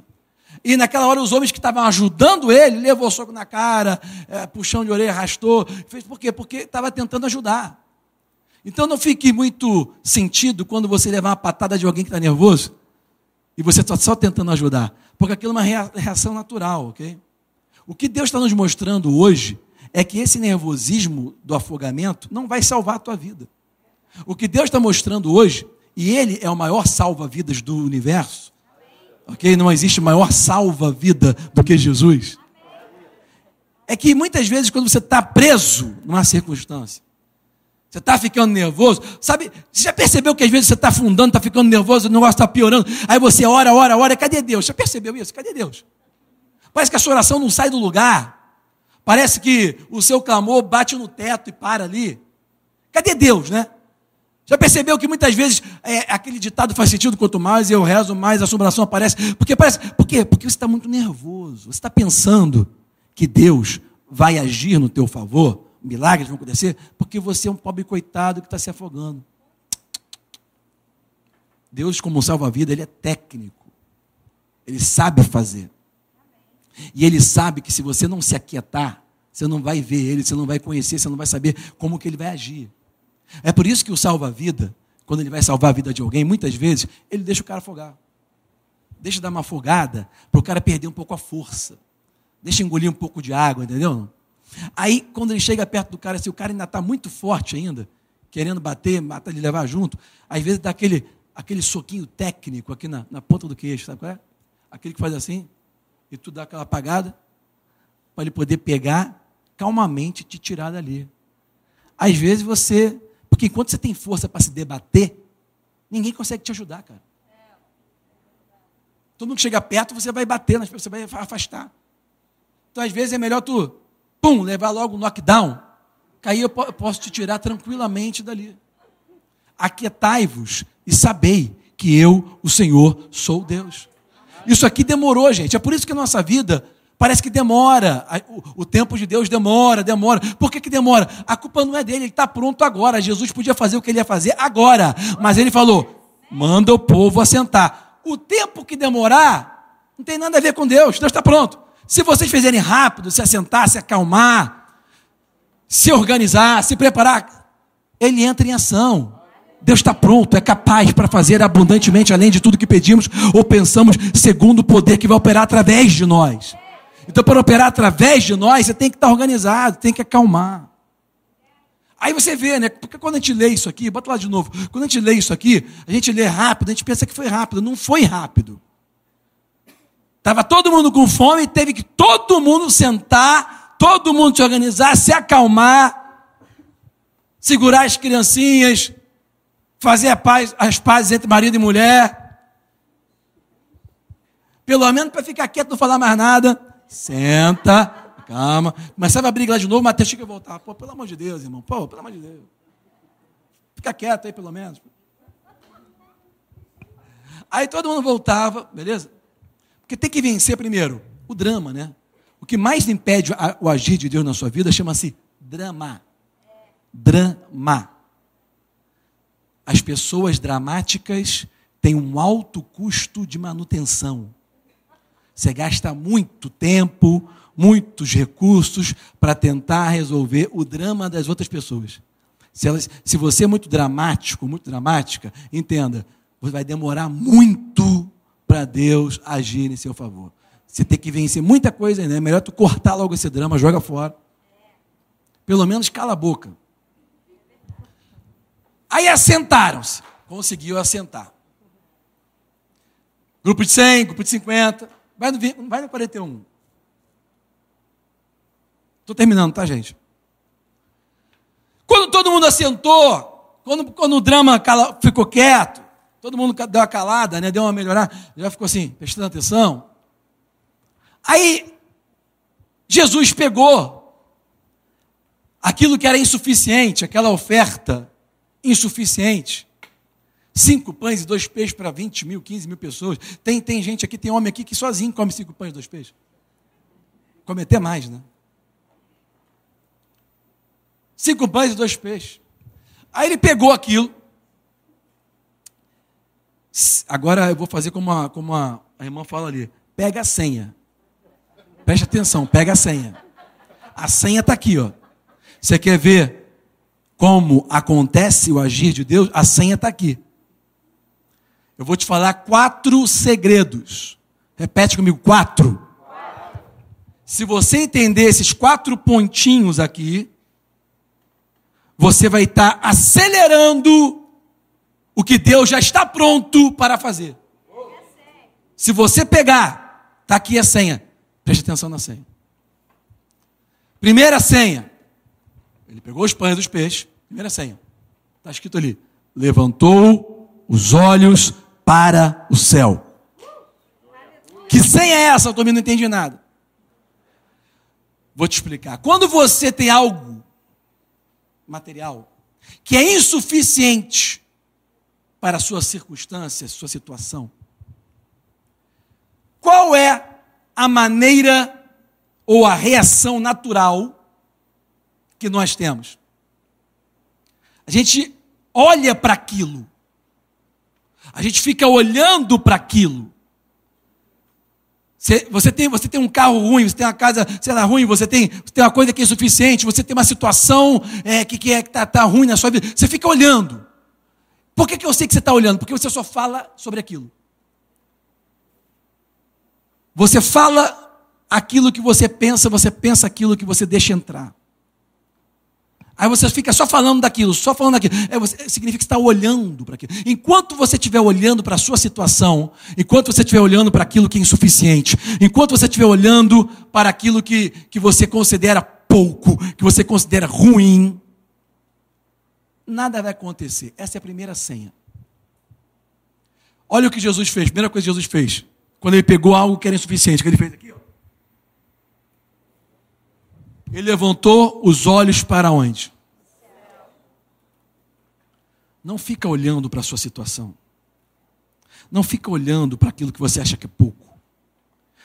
E naquela hora os homens que estavam ajudando ele, levou soco na cara, é, puxão de orelha, arrastou. Fez por quê? Porque estava tentando ajudar. Então não fique muito sentido quando você levar uma patada de alguém que está nervoso e você está só tentando ajudar. Porque aquilo é uma reação natural, ok? O que Deus está nos mostrando hoje é que esse nervosismo do afogamento não vai salvar a tua vida. O que Deus está mostrando hoje, e Ele é o maior salva-vidas do universo, ok? Não existe maior salva-vida do que Jesus. É que muitas vezes, quando você está preso numa circunstância, você está ficando nervoso, sabe? Você já percebeu que às vezes você está afundando, está ficando nervoso, o negócio está piorando, aí você ora, ora, ora, cadê Deus? Já percebeu isso? Cadê Deus? Parece que a sua oração não sai do lugar. Parece que o seu clamor bate no teto e para ali. Cadê Deus, né? Já percebeu que muitas vezes é, aquele ditado faz sentido, quanto mais eu rezo, mais a assombração aparece. Porque parece. Por quê? Porque você está muito nervoso. Você está pensando que Deus vai agir no teu favor, milagres vão acontecer, porque você é um pobre coitado que está se afogando. Deus, como salva-vida, ele é técnico. Ele sabe fazer. E ele sabe que se você não se aquietar, você não vai ver ele, você não vai conhecer, você não vai saber como que ele vai agir. É por isso que o salva-vida, quando ele vai salvar a vida de alguém, muitas vezes, ele deixa o cara afogar. Deixa dar uma afogada para o cara perder um pouco a força. Deixa engolir um pouco de água, entendeu? Aí, quando ele chega perto do cara, se o cara ainda está muito forte ainda, querendo bater, matar, ele levar junto, às vezes dá aquele, aquele soquinho técnico aqui na, na ponta do queixo, sabe qual é? Aquele que faz assim, e tu dá aquela apagada para ele poder pegar calmamente te tirar dali. Às vezes você, porque enquanto você tem força para se debater, ninguém consegue te ajudar, cara. Todo mundo que chega perto, você vai bater nas pessoas, você vai afastar. Então, às vezes, é melhor tu, pum, levar logo o knockdown, que aí eu posso te tirar tranquilamente dali. Aquietai-vos e sabei que eu, o Senhor, sou Deus. Isso aqui demorou, gente. É por isso que a nossa vida parece que demora. O, tempo de Deus demora, demora. Por que, que demora? A culpa não é dele, ele está pronto agora. Jesus podia fazer o que ele ia fazer agora. Mas ele falou: manda o povo assentar. O tempo que demorar não tem nada a ver com Deus. Deus está pronto. Se vocês fizerem rápido, se assentar, se acalmar, se organizar, se preparar, ele entra em ação. Deus está pronto, é capaz para fazer abundantemente além de tudo que pedimos ou pensamos, segundo o poder que vai operar através de nós. Então, para operar através de nós, você tem que estar organizado, tem que acalmar. Aí você vê, né? Porque quando a gente lê isso aqui, bota lá de novo. Quando a gente lê isso aqui, a gente lê rápido, a gente pensa que foi rápido. Não foi rápido. Estava todo mundo com fome e teve que todo mundo sentar, todo mundo se organizar, se acalmar, segurar as criancinhas, fazer paz, as pazes entre marido e mulher. Pelo menos para ficar quieto, não falar mais nada. Senta, calma. Começava a briga lá de novo, Mateus tinha que voltar. Pô, pelo amor de Deus, irmão. Pô, pelo amor de Deus. Fica quieto aí, pelo menos. Aí todo mundo voltava, beleza? Porque tem que vencer primeiro o drama, né? O que mais impede o agir de Deus na sua vida chama-se drama. Drama. As pessoas dramáticas têm um alto custo de manutenção. Você gasta muito tempo, muitos recursos para tentar resolver o drama das outras pessoas. Se, elas, se você é muito dramático, muito dramática, entenda, vai demorar muito para Deus agir em seu favor. Você tem que vencer muita coisa, né? É melhor tu cortar logo esse drama, joga fora. Pelo menos cala a boca. Aí assentaram-se. Conseguiu assentar. Grupo de 100, grupo de 50. Vai no, vai no 41. Estou terminando, tá, gente? Quando todo mundo assentou, quando, quando o drama cala, ficou quieto, todo mundo deu uma calada, né, deu uma melhorada, já ficou assim, prestando atenção. Aí, Jesus pegou aquilo que era insuficiente, aquela oferta insuficiente. Cinco pães e dois peixes para 20 mil, 15 mil pessoas. Tem, tem gente aqui, tem homem aqui que sozinho come cinco pães e dois peixes. Come até mais, né? Cinco pães e dois peixes. Aí ele pegou aquilo. Agora eu vou fazer como a, como a, a irmã fala ali. Pega a senha. Preste atenção, pega a senha. A senha está aqui, ó. Você quer ver como acontece o agir de Deus? A senha está aqui. Eu vou te falar quatro segredos. Repete comigo, quatro. Se você entender esses quatro pontinhos aqui, você vai estar acelerando o que Deus já está pronto para fazer. Se você pegar, está aqui a senha. Preste atenção na senha. Primeira senha. Ele pegou os pães dos peixes. Primeira senha. Está escrito ali. Levantou os olhos para o céu. Que senha é essa? Eu também não entendi nada. Vou te explicar. Quando você tem algo material que é insuficiente para a sua circunstância, sua situação, qual é a maneira ou a reação natural que nós temos? A gente olha para aquilo, a gente fica olhando para aquilo, você tem, você tem um carro ruim, você tem uma casa, sei lá, ruim, você tem, você tem uma coisa que é insuficiente, você tem uma situação é, que, que é, está tá ruim na sua vida. Você fica olhando. Por que, que eu sei que você está olhando? Porque você só fala sobre aquilo. Você fala aquilo que você pensa, você pensa aquilo que você deixa entrar. Aí você fica só falando daquilo, só falando daquilo. É, você, significa que está olhando para aquilo. Enquanto você estiver olhando para a sua situação, enquanto você estiver olhando para aquilo que é insuficiente, enquanto você estiver olhando para aquilo que, que você considera pouco, que você considera ruim, nada vai acontecer. Essa é a primeira senha. Olha o que Jesus fez. Primeira coisa que Jesus fez. Quando ele pegou algo que era insuficiente, que ele fez aqui, ó. Ele levantou os olhos para onde? Não fica olhando para a sua situação. Não fica olhando para aquilo que você acha que é pouco.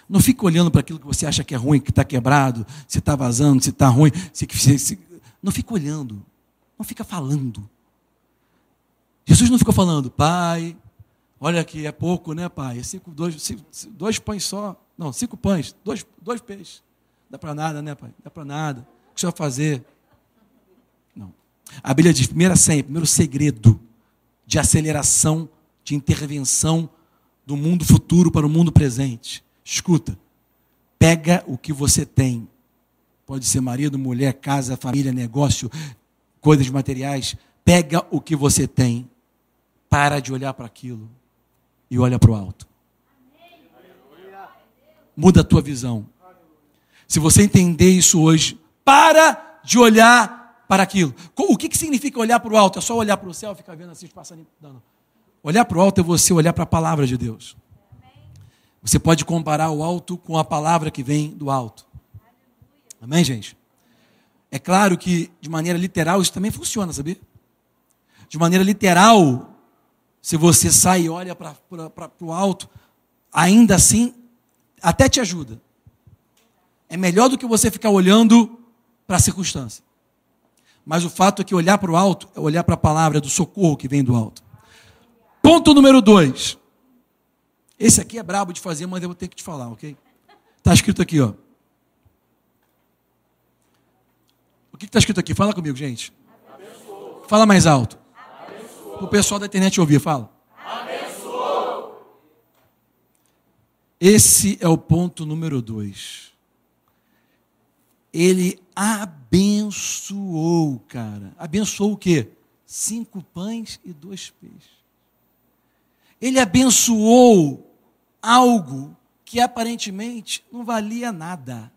Não fica olhando para aquilo que você acha que é ruim, que está quebrado, se está vazando, se está ruim. Se, se, se... Não fica olhando. Não fica falando. Jesus não ficou falando, pai, olha aqui, é pouco, né, pai? É cinco, dois, cinco, dois pães só. Não, cinco pães, dois, dois peixes. Dá para nada, né, pai? Dá para nada. O que você vai fazer? Não. A Bíblia diz: primeira senha, primeiro segredo de aceleração, de intervenção do mundo futuro para o mundo presente. Escuta, pega o que você tem. Pode ser marido, mulher, casa, família, negócio, coisas materiais. Pega o que você tem. Para de olhar para aquilo e olha para o alto. Muda a tua visão. Se você entender isso hoje, para de olhar para aquilo. O que, que significa olhar para o alto? É só olhar para o céu e ficar vendo assim os passarinhos. Olhar para o alto é você olhar para a palavra de Deus. Você pode comparar o alto com a palavra que vem do alto. Amém, gente? É claro que, de maneira literal, isso também funciona, sabia? De maneira literal, se você sai e olha para o alto, ainda assim, até te ajuda é melhor do que você ficar olhando para a circunstância. Mas o fato é que olhar para o alto é olhar para a palavra do socorro que vem do alto. Ponto número dois. Esse aqui é brabo de fazer, mas eu vou ter que te falar, ok? Está escrito aqui, ó. O que está escrito aqui? Fala comigo, gente. Fala mais alto. Para o pessoal da internet ouvir, fala. Abençoou. Esse é o ponto número dois. Ele abençoou, cara. Abençoou o quê? Cinco pães e dois peixes. Ele abençoou algo que aparentemente não valia nada.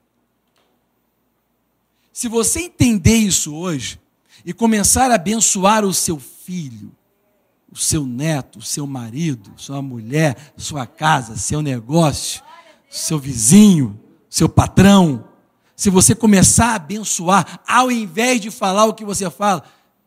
Se você entender isso hoje e começar a abençoar o seu filho, o seu neto, o seu marido, sua mulher, sua casa, seu negócio, seu vizinho, seu patrão, se você começar a abençoar, ao invés de falar o que você fala,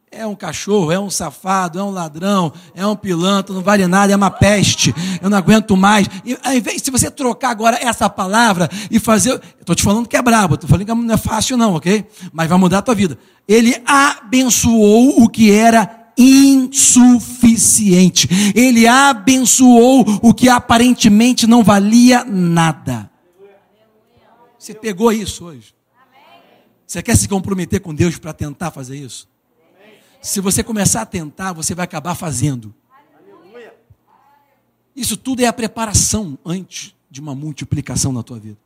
é um cachorro, é um safado, é um ladrão, é um pilantra, não vale nada, é uma peste, eu não aguento mais. E, ao invés, se você trocar agora essa palavra e fazer. Estou te falando que é brabo, estou falando que não é fácil, não, ok? Mas vai mudar a tua vida. Ele abençoou o que era insuficiente. Ele abençoou o que aparentemente não valia nada. Você pegou isso hoje? Você quer se comprometer com Deus para tentar fazer isso? Se você começar a tentar, você vai acabar fazendo. Isso tudo é a preparação antes de uma multiplicação na tua vida.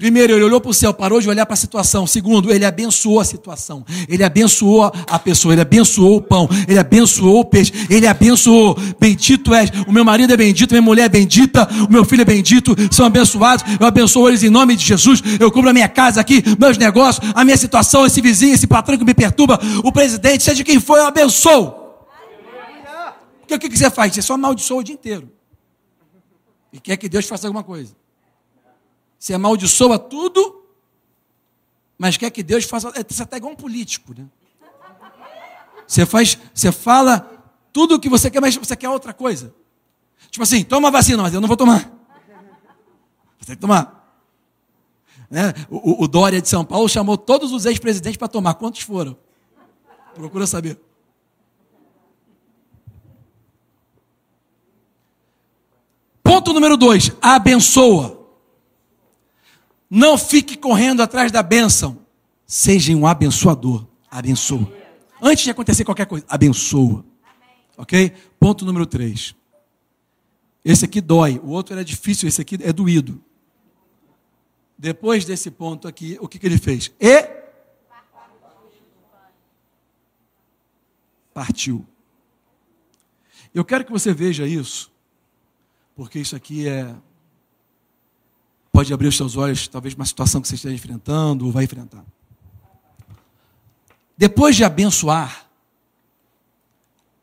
Primeiro, ele olhou para o céu, parou de olhar para a situação. Segundo, ele abençoou a situação. Ele abençoou a pessoa, ele abençoou o pão, ele abençoou o peixe, ele abençoou. Bendito és. O meu marido é bendito, minha mulher é bendita, o meu filho é bendito, são abençoados. Eu abençoo eles em nome de Jesus. Eu cubro a minha casa aqui, meus negócios, a minha situação, esse vizinho, esse patrão que me perturba, o presidente, seja quem for, eu abençoo. Porque o que você faz? Você só amaldiçoa o dia inteiro. E quer que Deus faça alguma coisa. Você amaldiçoa tudo, mas quer que Deus faça. É, você é até igual um político, né? Você faz, você fala tudo o que você quer, mas você quer outra coisa. Tipo assim, toma vacina, mas eu não vou tomar. Você tem que tomar. Né? O, o, Dória de São Paulo chamou todos os ex-presidentes para tomar. Quantos foram? Procura saber. Ponto número dois: abençoa. Não fique correndo atrás da bênção. Seja um abençoador. Abençoa. Antes de acontecer qualquer coisa, abençoa. Ok? Ponto número 3. Esse aqui dói. O outro era difícil, esse aqui é doído. Depois desse ponto aqui, o que, que ele fez? E partiu. Eu quero que você veja isso, porque isso aqui é pode abrir os seus olhos, talvez uma situação que você esteja enfrentando ou vai enfrentar. Depois de abençoar,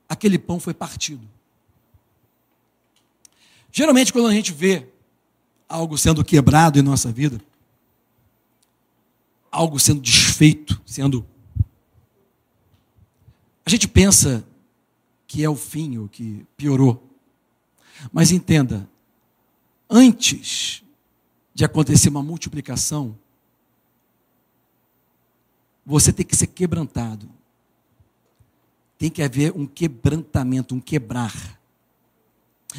aquele pão foi partido. Geralmente, quando a gente vê algo sendo quebrado em nossa vida, algo sendo desfeito, sendo. A gente pensa que é o fim, ou que piorou. Mas entenda, antes de acontecer uma multiplicação, você tem que ser quebrantado. Tem que haver um quebrantamento, um quebrar.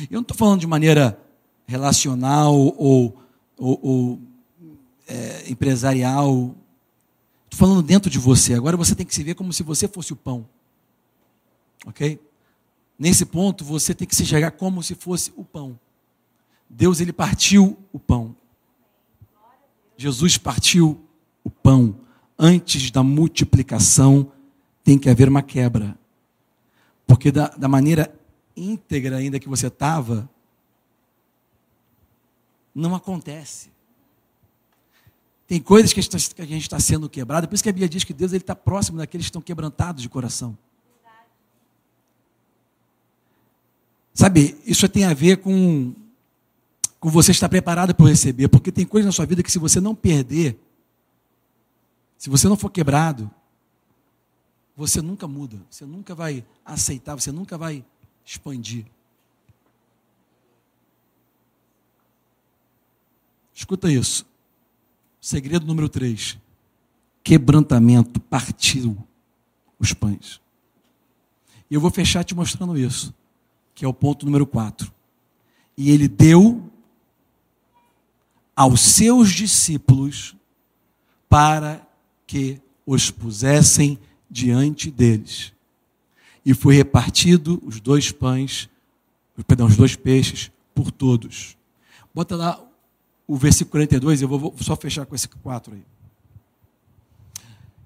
Eu não estou falando de maneira relacional ou, ou, ou é, empresarial. Estou falando dentro de você. Agora você tem que se ver como se você fosse o pão. Ok? Nesse ponto, você tem que se enxergar como se fosse o pão. Deus, ele partiu o pão. Jesus partiu o pão. Antes da multiplicação, tem que haver uma quebra. Porque da, da maneira íntegra ainda que você estava, não acontece. Tem coisas que a gente está sendo quebrado, por isso que a Bíblia diz que Deus está próximo daqueles que estão quebrantados de coração. Sabe, isso tem a ver com você estar preparado para receber, porque tem coisas na sua vida que se você não perder, se você não for quebrado, você nunca muda, você nunca vai aceitar, você nunca vai expandir. Escuta isso. Segredo número 3. Quebrantamento partiu os pães. E eu vou fechar te mostrando isso, que é o ponto número 4. E ele deu aos seus discípulos para que os pusessem diante deles. E foi repartido os dois pães, perdão, os dois peixes por todos. Bota lá o versículo 42, eu vou só fechar com esse 4 aí.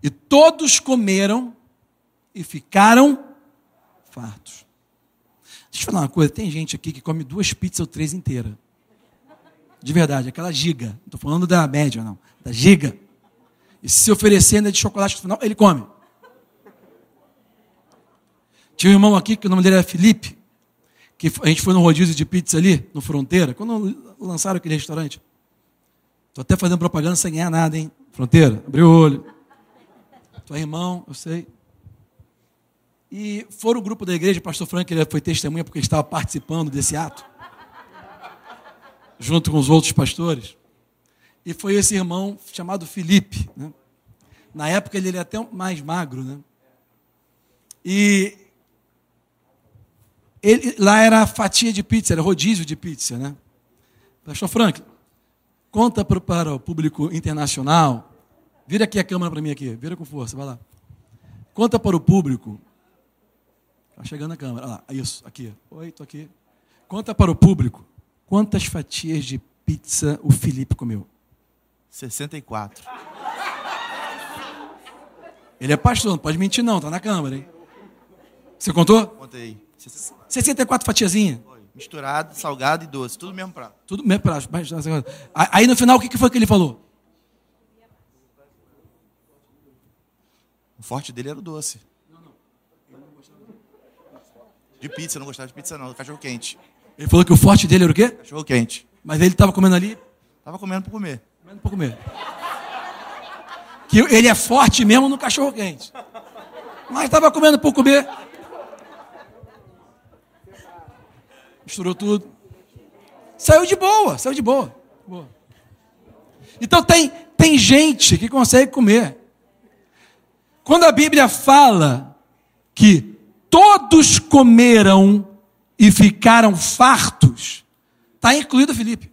E todos comeram e ficaram fartos. Deixa eu falar uma coisa: tem gente aqui que come duas pizzas ou três inteiras. De verdade, aquela giga. Não estou falando da média, não. Da giga. E se oferecer ainda de chocolate no final, ele come. Tinha um irmão aqui, que o nome dele era Felipe, que a gente foi no rodízio de pizza ali, no Fronteira, quando lançaram aquele restaurante. Estou até fazendo propaganda sem ganhar nada, hein? Fronteira, abriu o olho. Tu é irmão, eu sei. E foram o grupo da igreja, o pastor Frank ele foi testemunha porque ele estava participando desse ato, junto com os outros pastores. E foi esse irmão chamado Felipe. Né? Na época ele era até mais magro. Né? E ele, lá era fatia de pizza, era rodízio de pizza. Né? Pastor Frank, conta para, para o público internacional. Vira aqui a câmera para mim aqui, vira com força, vai lá. Conta para o público Está chegando a câmera. Olha lá, isso, aqui. Oi, estou aqui. Conta para o público quantas fatias de pizza o Felipe comeu. 64. Ele é pastor, não pode mentir não, tá na câmera, hein? Você contou? Contei. 64 fatiazinhas. Misturado, salgado e doce, tudo mesmo prato. Tudo mesmo prato. Aí no final o que foi que ele falou? O forte dele era o doce. De pizza, não gostava de pizza não, cachorro quente. Ele falou que o forte dele era o quê? Cachorro quente. Mas ele estava comendo ali? Tava comendo para comer. Comendo para comer. Que ele é forte mesmo no cachorro quente. Mas estava comendo por comer. Misturou tudo. Saiu de boa, saiu de boa. boa. Então tem, tem gente que consegue comer. Quando a Bíblia fala que todos comeram e ficaram fartos, está incluído Felipe.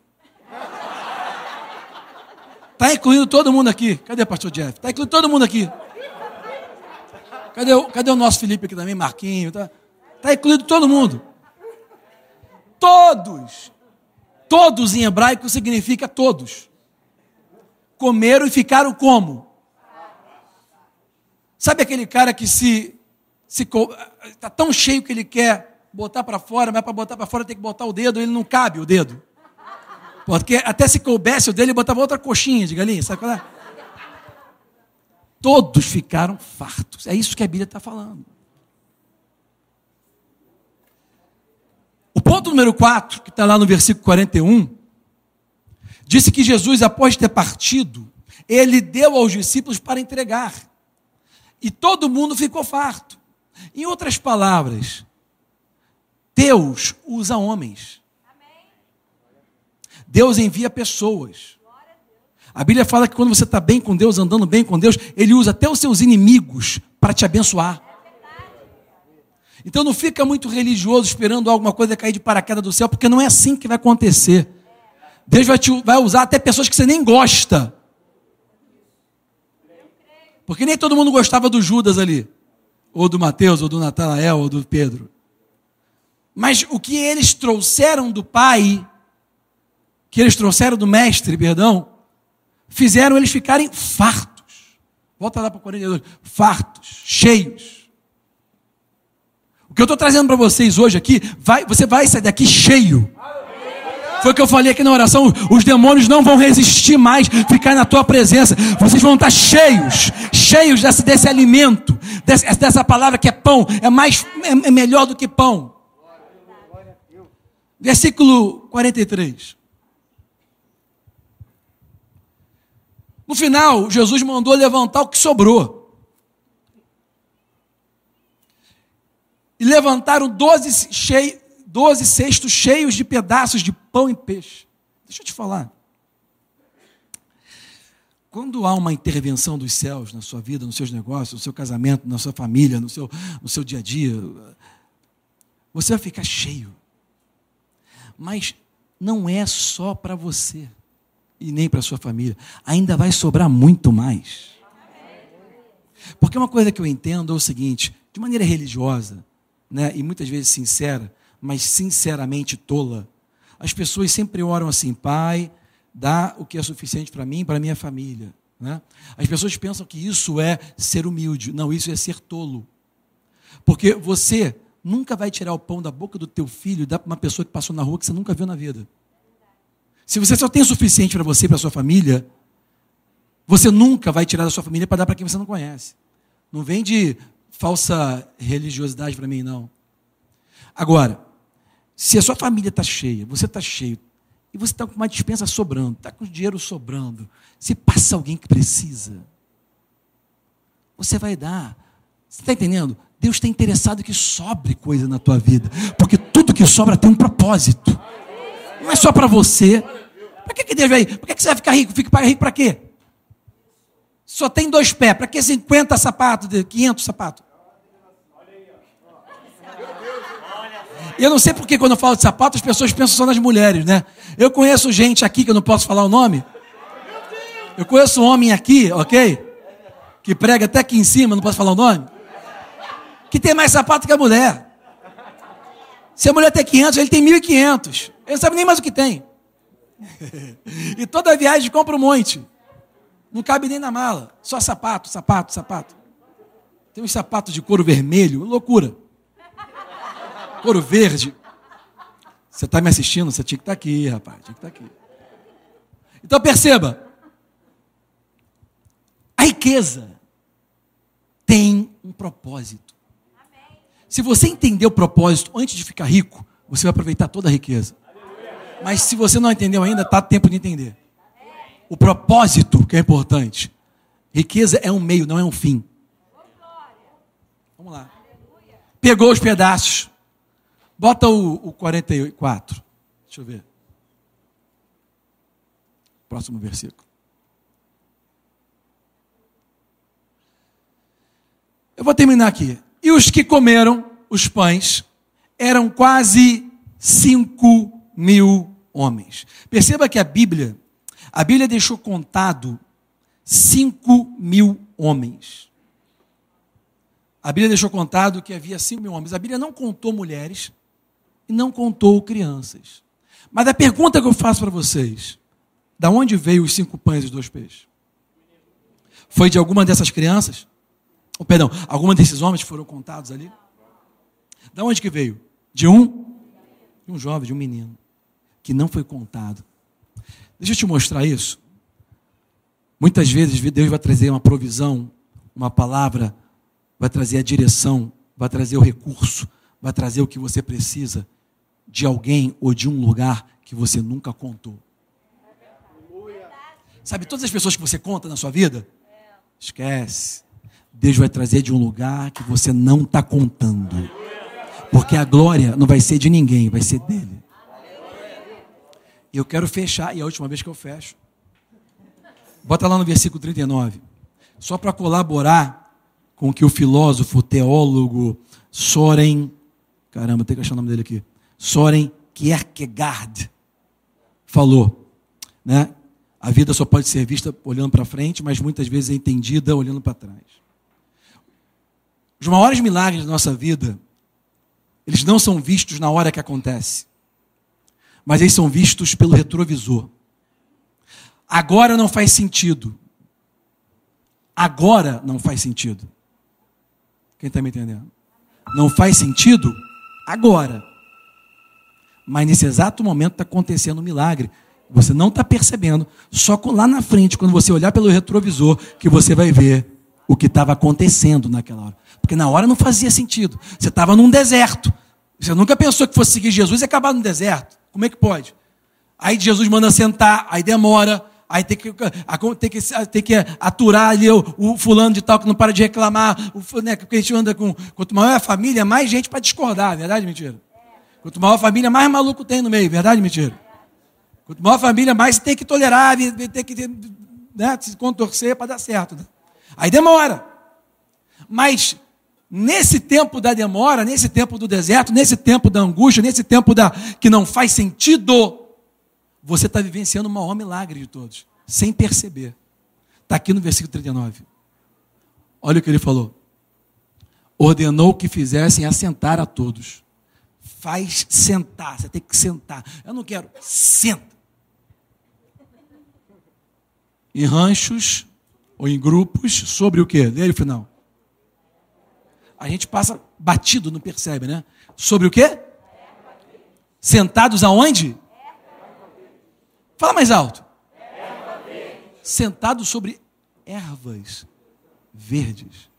Está incluído todo mundo aqui. Cadê o pastor Jeff? Está incluído todo mundo aqui. Cadê o, cadê o nosso Felipe aqui também, Marquinho? Está tá incluído todo mundo. Todos. Todos em hebraico significa todos. Comeram e ficaram como? Sabe aquele cara que se está tão cheio que ele quer botar para fora, mas para botar para fora tem que botar o dedo, ele não cabe o dedo. Porque até se coubesse o dele, ele botava outra coxinha de galinha, sabe qual é? Todos ficaram fartos. É isso que a Bíblia está falando. O ponto número 4, que está lá no versículo 41, disse que Jesus, após ter partido, ele deu aos discípulos para entregar. E todo mundo ficou farto. Em outras palavras, Deus usa homens. Deus envia pessoas. A Bíblia fala que quando você está bem com Deus, andando bem com Deus, Ele usa até os seus inimigos para te abençoar. Então não fica muito religioso esperando alguma coisa cair de paraquedas do céu, porque não é assim que vai acontecer. Deus vai, te, vai usar até pessoas que você nem gosta. Porque nem todo mundo gostava do Judas ali ou do Mateus, ou do Natanael, ou do Pedro. Mas o que eles trouxeram do Pai, que eles trouxeram do Mestre, perdão, fizeram eles ficarem fartos. Volta lá para o 42. Fartos, cheios. O que eu estou trazendo para vocês hoje aqui, vai, você vai sair daqui cheio. Foi o que eu falei aqui na oração. Os demônios não vão resistir mais ficar na tua presença. Vocês vão estar cheios, cheios desse, desse alimento, desse, dessa palavra que é pão. É mais, é, é melhor do que pão. Versículo 43. No final, Jesus mandou levantar o que sobrou. E levantaram doze cheios 12 cestos cheios de pedaços de pão e peixe. Deixa eu te falar. Quando há uma intervenção dos céus na sua vida, nos seus negócios, no seu casamento, na sua família, no seu, no seu dia a dia, você vai ficar cheio. Mas não é só para você e nem para sua família. Ainda vai sobrar muito mais. Porque uma coisa que eu entendo é o seguinte, de maneira religiosa, né, e muitas vezes sincera, mas sinceramente tola, as pessoas sempre oram assim, Pai, dá o que é suficiente para mim e para minha família. Né? As pessoas pensam que isso é ser humilde. Não, isso é ser tolo. Porque você nunca vai tirar o pão da boca do teu filho e dar para uma pessoa que passou na rua que você nunca viu na vida. Se você só tem o suficiente para você e para sua família, você nunca vai tirar da sua família para dar para quem você não conhece. Não vem de falsa religiosidade para mim, não. Agora, se a sua família está cheia, você está cheio, e você está com uma dispensa sobrando, está com dinheiro sobrando, se passa alguém que precisa, você vai dar. Você está entendendo? Deus está interessado que sobre coisa na tua vida, porque tudo que sobra tem um propósito. Não é só para você. Para que, que Deus vai? Para que, que você vai ficar rico? Fica rico para quê? Só tem dois pés. Para que 50 sapatos, 500 sapatos? Eu não sei porque quando eu falo de sapato, as pessoas pensam só nas mulheres, né? Eu conheço gente aqui que eu não posso falar o nome. Eu conheço um homem aqui, ok? Que prega até aqui em cima, não posso falar o nome. Que tem mais sapato que a mulher. Se a mulher tem 500, ele tem 1.500. Ele não sabe nem mais o que tem. e toda viagem compra um monte. Não cabe nem na mala. Só sapato, sapato, sapato. Tem uns sapatos de couro vermelho, loucura couro verde. Você está me assistindo? Você tinha que estar tá aqui, rapaz. Tinha que estar tá aqui. Então perceba. A riqueza tem um propósito. Se você entender o propósito antes de ficar rico, você vai aproveitar toda a riqueza. Mas se você não entendeu ainda, está tempo de entender. O propósito que é importante. Riqueza é um meio, não é um fim. Vamos lá. Pegou os pedaços, Bota o, o 44. Deixa eu ver. Próximo versículo. Eu vou terminar aqui. E os que comeram os pães eram quase 5 mil homens. Perceba que a Bíblia, a Bíblia deixou contado 5 mil homens. A Bíblia deixou contado que havia 5 mil homens. A Bíblia não contou mulheres, e não contou crianças. Mas a pergunta que eu faço para vocês: da onde veio os cinco pães e os dois peixes? Foi de alguma dessas crianças? Ou, perdão, alguma desses homens foram contados ali? Da onde que veio? De um? De um jovem, de um menino, que não foi contado. Deixa eu te mostrar isso. Muitas vezes Deus vai trazer uma provisão, uma palavra, vai trazer a direção, vai trazer o recurso, vai trazer o que você precisa de alguém ou de um lugar que você nunca contou. Sabe, todas as pessoas que você conta na sua vida, esquece. Deus vai trazer de um lugar que você não está contando. Porque a glória não vai ser de ninguém, vai ser dele. E eu quero fechar, e é a última vez que eu fecho. Bota lá no versículo 39. Só para colaborar com o que o filósofo, teólogo Soren. Caramba, tem que achar o nome dele aqui. Soren Kierkegaard falou, né? A vida só pode ser vista olhando para frente, mas muitas vezes é entendida olhando para trás. Os maiores milagres da nossa vida, eles não são vistos na hora que acontece, mas eles são vistos pelo retrovisor. Agora não faz sentido. Agora não faz sentido. Quem está me entendendo? Não faz sentido agora. Mas nesse exato momento está acontecendo um milagre. Você não está percebendo. Só lá na frente, quando você olhar pelo retrovisor, que você vai ver o que estava acontecendo naquela hora. Porque na hora não fazia sentido. Você estava num deserto. Você nunca pensou que fosse seguir Jesus e acabar no deserto. Como é que pode? Aí Jesus manda sentar, aí demora, aí tem que, tem que, tem que aturar ali o, o, fulano de tal que não para de reclamar, o, né, porque a gente anda com. Quanto maior a família, mais gente para discordar, verdade mentira? Quanto maior a família, mais maluco tem no meio, verdade mentira? Quanto maior a família, mais tem que tolerar, tem que né, se contorcer para dar certo. Né? Aí demora. Mas nesse tempo da demora, nesse tempo do deserto, nesse tempo da angústia, nesse tempo da que não faz sentido, você está vivenciando o maior milagre de todos, sem perceber. Está aqui no versículo 39. Olha o que ele falou. Ordenou que fizessem assentar a todos. Faz sentar, você tem que sentar. Eu não quero, senta. Em ranchos ou em grupos, sobre o quê? Lê o final. A gente passa batido, não percebe, né? Sobre o quê? Sentados aonde? Fala mais alto. Sentados sobre ervas verdes.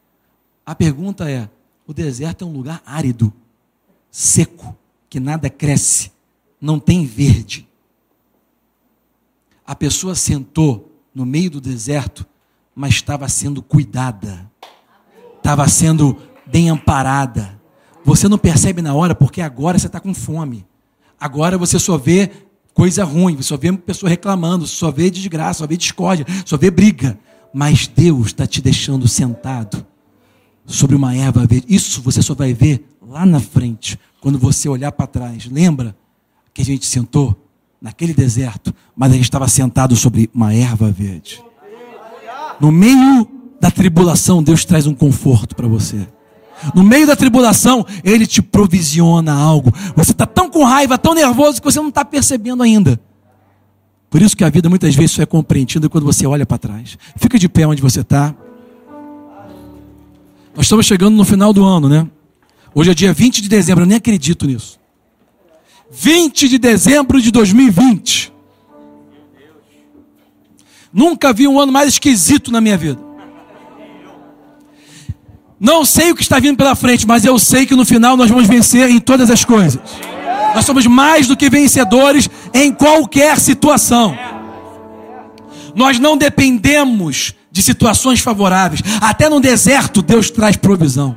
A pergunta é: o deserto é um lugar árido, seco, que nada cresce, não tem verde. A pessoa sentou no meio do deserto, mas estava sendo cuidada, estava sendo bem amparada. Você não percebe na hora porque agora você está com fome. Agora você só vê coisa ruim, você só vê pessoa reclamando, só vê desgraça, só vê discórdia, só vê briga. Mas Deus está te deixando sentado sobre uma erva verde. Isso você só vai ver lá na frente, quando você olhar para trás. Lembra que a gente sentou naquele deserto, mas a gente estava sentado sobre uma erva verde. No meio da tribulação, Deus traz um conforto para você. No meio da tribulação, Ele te provisiona algo. Você está tão com raiva, tão nervoso, que você não está percebendo ainda. Por isso que a vida muitas vezes só é compreendida quando você olha para trás. Fica de pé onde você está. Nós estamos chegando no final do ano, né? Hoje é dia 20 de dezembro, eu nem acredito nisso. 20 de dezembro de 2020. Nunca vi um ano mais esquisito na minha vida. Não sei o que está vindo pela frente, mas eu sei que no final nós vamos vencer em todas as coisas. Nós somos mais do que vencedores em qualquer situação. Nós não dependemos de situações favoráveis. Até no deserto, Deus traz provisão.